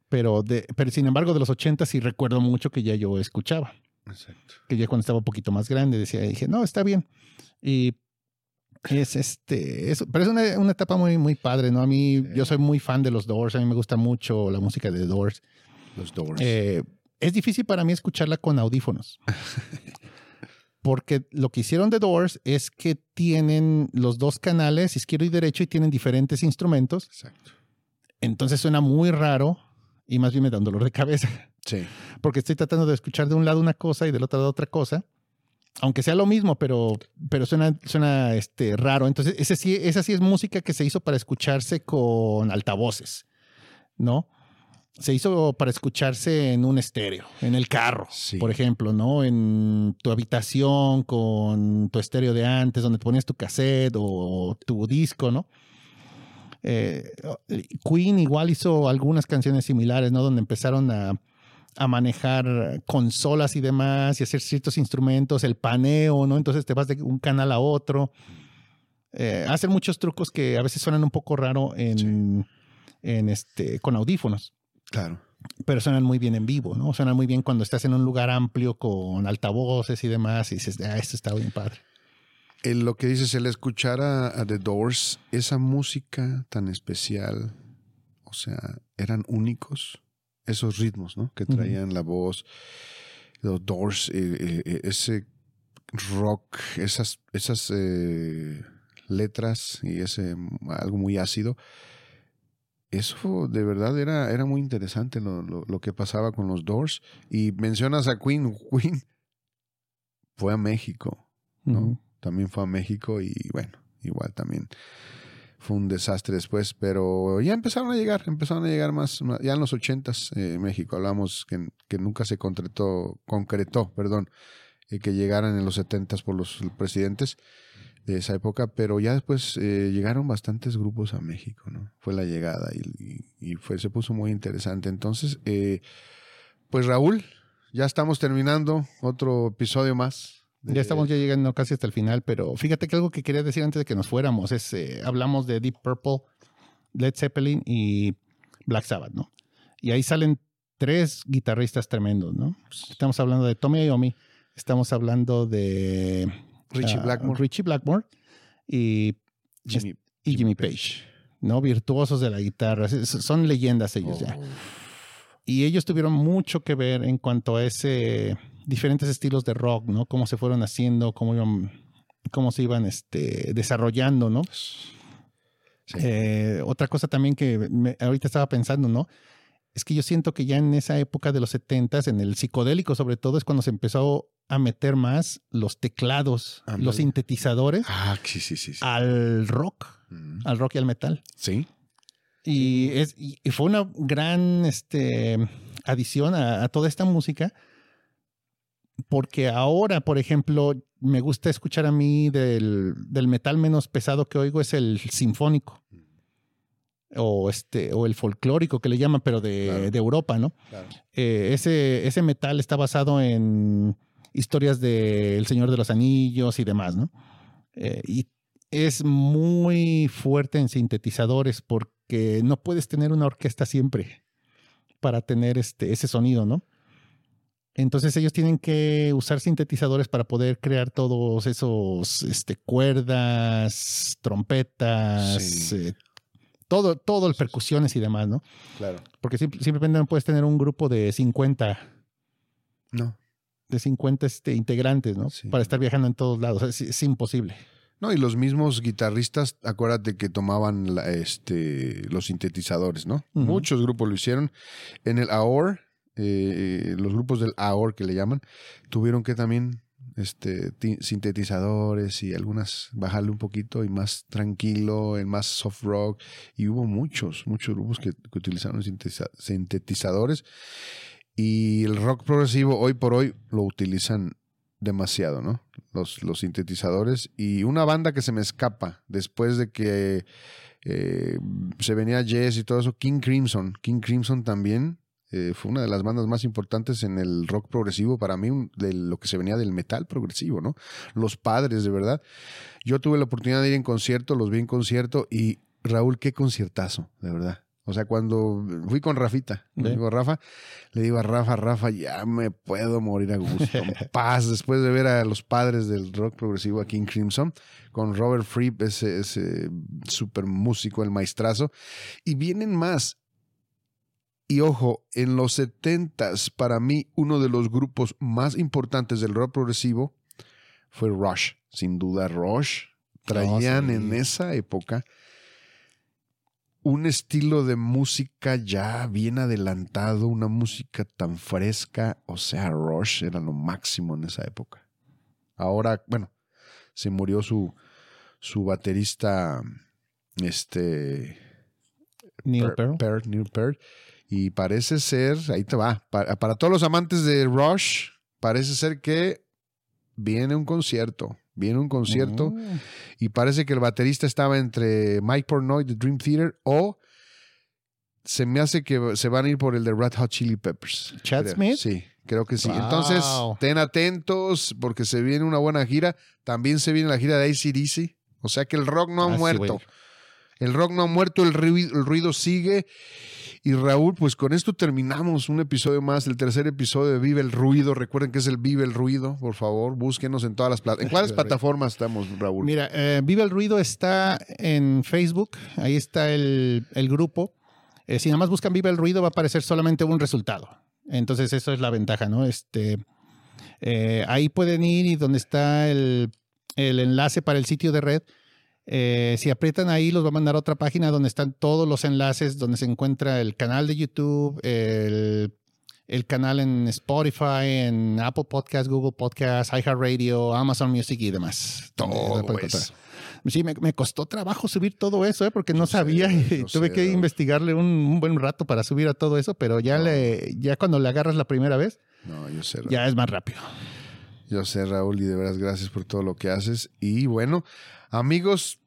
Pero, de, pero sin embargo, de los 80 sí recuerdo mucho que ya yo escuchaba. Exacto. Que ya cuando estaba un poquito más grande decía, dije, no, está bien. Y es este, es, pero es una, una etapa muy, muy padre, ¿no? A mí, Sí. yo soy muy fan de los Doors, a mí me gusta mucho la música de Doors. Los Doors. Eh, es difícil para mí escucharla con audífonos. [laughs] Porque lo que hicieron The Doors es que tienen los dos canales, izquierdo y derecho, y tienen diferentes instrumentos. Exacto. Entonces suena muy raro y más bien me da un dolor de cabeza. Sí. Porque estoy tratando de escuchar de un lado una cosa y del otro lado otra cosa. Aunque sea lo mismo, pero, pero suena, suena este, raro. Entonces, ese sí, esa sí es música que se hizo para escucharse con altavoces, ¿no? Se hizo para escucharse en un estéreo, en el carro, Sí. por ejemplo, ¿no? En tu habitación con tu estéreo de antes, donde te ponías tu cassette o tu disco, ¿no? Eh, Queen igual hizo algunas canciones similares, ¿no? Donde empezaron a, a manejar consolas y demás y hacer ciertos instrumentos, el paneo, ¿no? Entonces te vas de un canal a otro. Eh, hacen muchos trucos que a veces suenan un poco raro en, en este, con audífonos, Claro. pero suenan muy bien en vivo, ¿no? Suenan muy bien cuando estás en un lugar amplio con altavoces y demás y dices, ah, esto está bien padre. En lo que dices, el escuchar a, a The Doors, esa música tan especial, o sea, eran únicos esos ritmos, ¿no? Que traían la voz, los Doors, eh, eh, eh, ese rock, esas, esas eh, letras y ese algo muy ácido. Eso de verdad era, era muy interesante lo, lo- lo que pasaba con los Doors. Y mencionas a Queen. [laughs] Queen fue a México. ¿no? También fue a México y bueno, igual también fue un desastre después, pero ya empezaron a llegar, empezaron a llegar más, ya en los ochentas eh, México, hablamos que, nunca se concretó, concretó, perdón, eh, que llegaran en los setentas por los presidentes de esa época, pero ya después eh, llegaron bastantes grupos a México, ¿no? Fue la llegada y, y- y fue, se puso muy interesante. Entonces, eh, pues Raúl, ya estamos terminando otro episodio más. Ya estamos ya llegando casi hasta el final, pero fíjate que algo que quería decir antes de que nos fuéramos es, eh, hablamos de Deep Purple, Led Zeppelin y Black Sabbath, ¿no? Y ahí salen tres guitarristas tremendos, ¿no? Estamos hablando de Tommy Iommi, estamos hablando de Richie ah, Blackmore. Richie Blackmore y, Jimmy, y Jimmy Page, ¿no? Virtuosos de la guitarra, son leyendas ellos ya. Oh, Y ellos tuvieron mucho que ver en cuanto a ese diferentes estilos de rock, ¿no? Cómo se fueron haciendo, cómo iban, cómo se iban este, desarrollando, ¿no? Sí. Eh, otra cosa también que me- ahorita estaba pensando, ¿no? Es que yo siento que ya en esa época de los 70 en el psicodélico sobre todo, es cuando se empezó a meter más los teclados, los sintetizadores Ah, sí, sí, sí. sí. al rock, Mm. al rock y al metal. Sí. Y, es, y y fue una gran este, adición a, a toda esta música, porque ahora, por ejemplo, me gusta escuchar a mí del, del metal menos pesado que oigo es el sinfónico. O, este, o el folclórico que le llaman, pero de, Claro. de Europa, ¿no? Claro. Eh, ese, ese metal está basado en historias de El Señor de los Anillos y demás, ¿no? Eh, y es muy fuerte en sintetizadores porque no puedes tener una orquesta siempre para tener este, ese sonido, ¿no? Entonces ellos tienen que usar sintetizadores para poder crear todos esos este, cuerdas, trompetas, Sí. eh, todo, todo el percusiones y demás, ¿no? Claro. Porque simp- simplemente no puedes tener un grupo de 50, No. de 50 este, integrantes, ¿no? Sí. Para estar viajando en todos lados. Es, es imposible. No, y los mismos guitarristas, acuérdate que tomaban la- este, los sintetizadores, ¿no? Muchos grupos lo hicieron. En el AOR, eh, los grupos del AOR que le llaman, tuvieron que también este, ti- sintetizadores y algunas bajarle un poquito y más tranquilo, el más soft rock. Y hubo muchos, muchos grupos que, que utilizaron sintetiza- sintetizadores. Y el rock progresivo hoy por hoy lo utilizan demasiado, ¿no? Los, los sintetizadores. Y una banda que se me escapa después de que eh, se venía Jess y todo eso, King Crimson. King Crimson también eh, fue una de las bandas más importantes en el rock progresivo para mí, un- de lo que se venía del metal progresivo, ¿no? Los padres, de verdad. Yo tuve la oportunidad de ir en concierto, los vi en concierto y Raúl, qué conciertazo, de verdad. O sea, cuando fui con Rafita, Sí. le digo Rafa, le digo a Rafa, Rafa, ya me puedo morir a gusto, en [laughs] paz, después de ver a los padres del rock progresivo, a King Crimson, con Robert Fripp, ese, ese super músico, el maestrazo, y vienen más. Y ojo, en los setentas, para mí, uno de los grupos más importantes del rock progresivo fue Rush. Sin duda, Rush. Traían sí. en esa época un estilo de música ya bien adelantado, una música tan fresca. O sea, Rush era lo máximo en esa época. Ahora, bueno, se murió su, su baterista, este, Neil. Peart, Neil Peart. Y parece ser, ahí te va, para, para todos los amantes de Rush, parece ser que viene un concierto. Viene un concierto Mm. y parece que el baterista estaba entre Mike Portnoy de Dream Theater o se me hace que se van a ir por el de Red Hot Chili Peppers. ¿Chad Creo. Smith? Sí, creo que sí. Wow. Entonces, estén atentos porque se viene una buena gira. También se viene la gira de ACDC. O sea que el rock no ha Ah, muerto. El rock no ha muerto, el ruido, el ruido sigue. Y Raúl, pues con esto terminamos un episodio más, el tercer episodio de Vive el Ruido. Recuerden que es el Vive el Ruido, por favor, búsquenos en todas las plataformas. ¿En cuáles Vive [laughs] plataformas estamos, Raúl? Mira, eh, Viva el Ruido está en Facebook, ahí está el, el grupo. Eh, si nada más buscan Viva el Ruido, va a aparecer solamente un resultado. Entonces, eso es la ventaja, ¿no? Este, eh, ahí pueden ir y donde está el, el enlace para el sitio de red. Eh, si aprietan ahí, los va a mandar a otra página donde están todos los enlaces, donde se encuentra el canal de YouTube, el, el canal en Spotify, en Apple Podcast, Google Podcast, iHeartRadio, Amazon Music y demás. Todo eso. Sí, me, me costó trabajo subir todo eso, ¿eh? porque no Yo sé, sabía y tuve sé, que Raúl. investigarle un, un buen rato para subir a todo eso, pero ya, No. le, ya cuando le agarras la primera vez, No, yo sé, ya es más rápido. Yo sé, Raúl, y de veras gracias por todo lo que haces. Y bueno, amigos,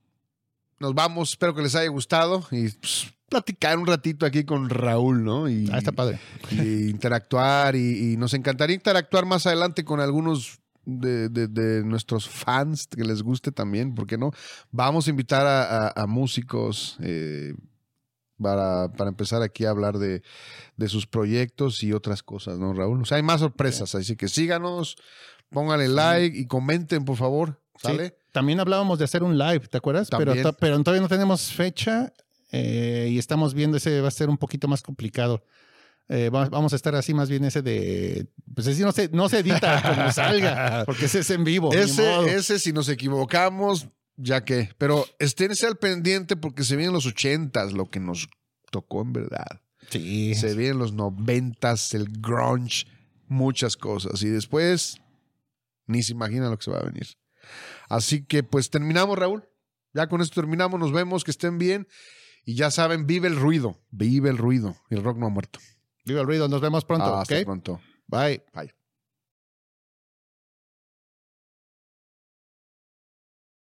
nos vamos. Espero que les haya gustado y pues, platicar un ratito aquí con Raúl, ¿no? Y, Ah, está padre. y interactuar. Y, y nos encantaría interactuar más adelante con algunos de, de- de nuestros fans que les guste también, ¿por qué no? Vamos a invitar a, a- a músicos. eh, para, para empezar aquí a hablar de, de sus proyectos y otras cosas, ¿no, Raúl? O sea, hay más sorpresas, así que síganos, pónganle like y comenten, por favor. Sí, ¿Sale? También hablábamos de hacer un live, ¿te acuerdas? Pero, También. pero todavía no tenemos fecha eh, y estamos viendo ese va a ser un poquito más complicado. Eh, va- vamos a estar así más bien ese de... Pues así no se, no se edita [laughs] como salga, porque ese es en vivo. Ese, ese, si nos equivocamos, ya que. Pero esténse al pendiente porque se vienen los ochentas, lo que nos tocó en verdad. Sí. Se vienen los noventas, el grunge, muchas cosas. Y después, ni se imagina lo que se va a venir. Así que pues terminamos, Raúl. Ya con esto terminamos, nos vemos, que estén bien. Y ya saben, vive el ruido, vive el ruido. El rock no ha muerto. Viva el ruido, nos vemos pronto. Hasta ¿ok? pronto. Bye. Bye.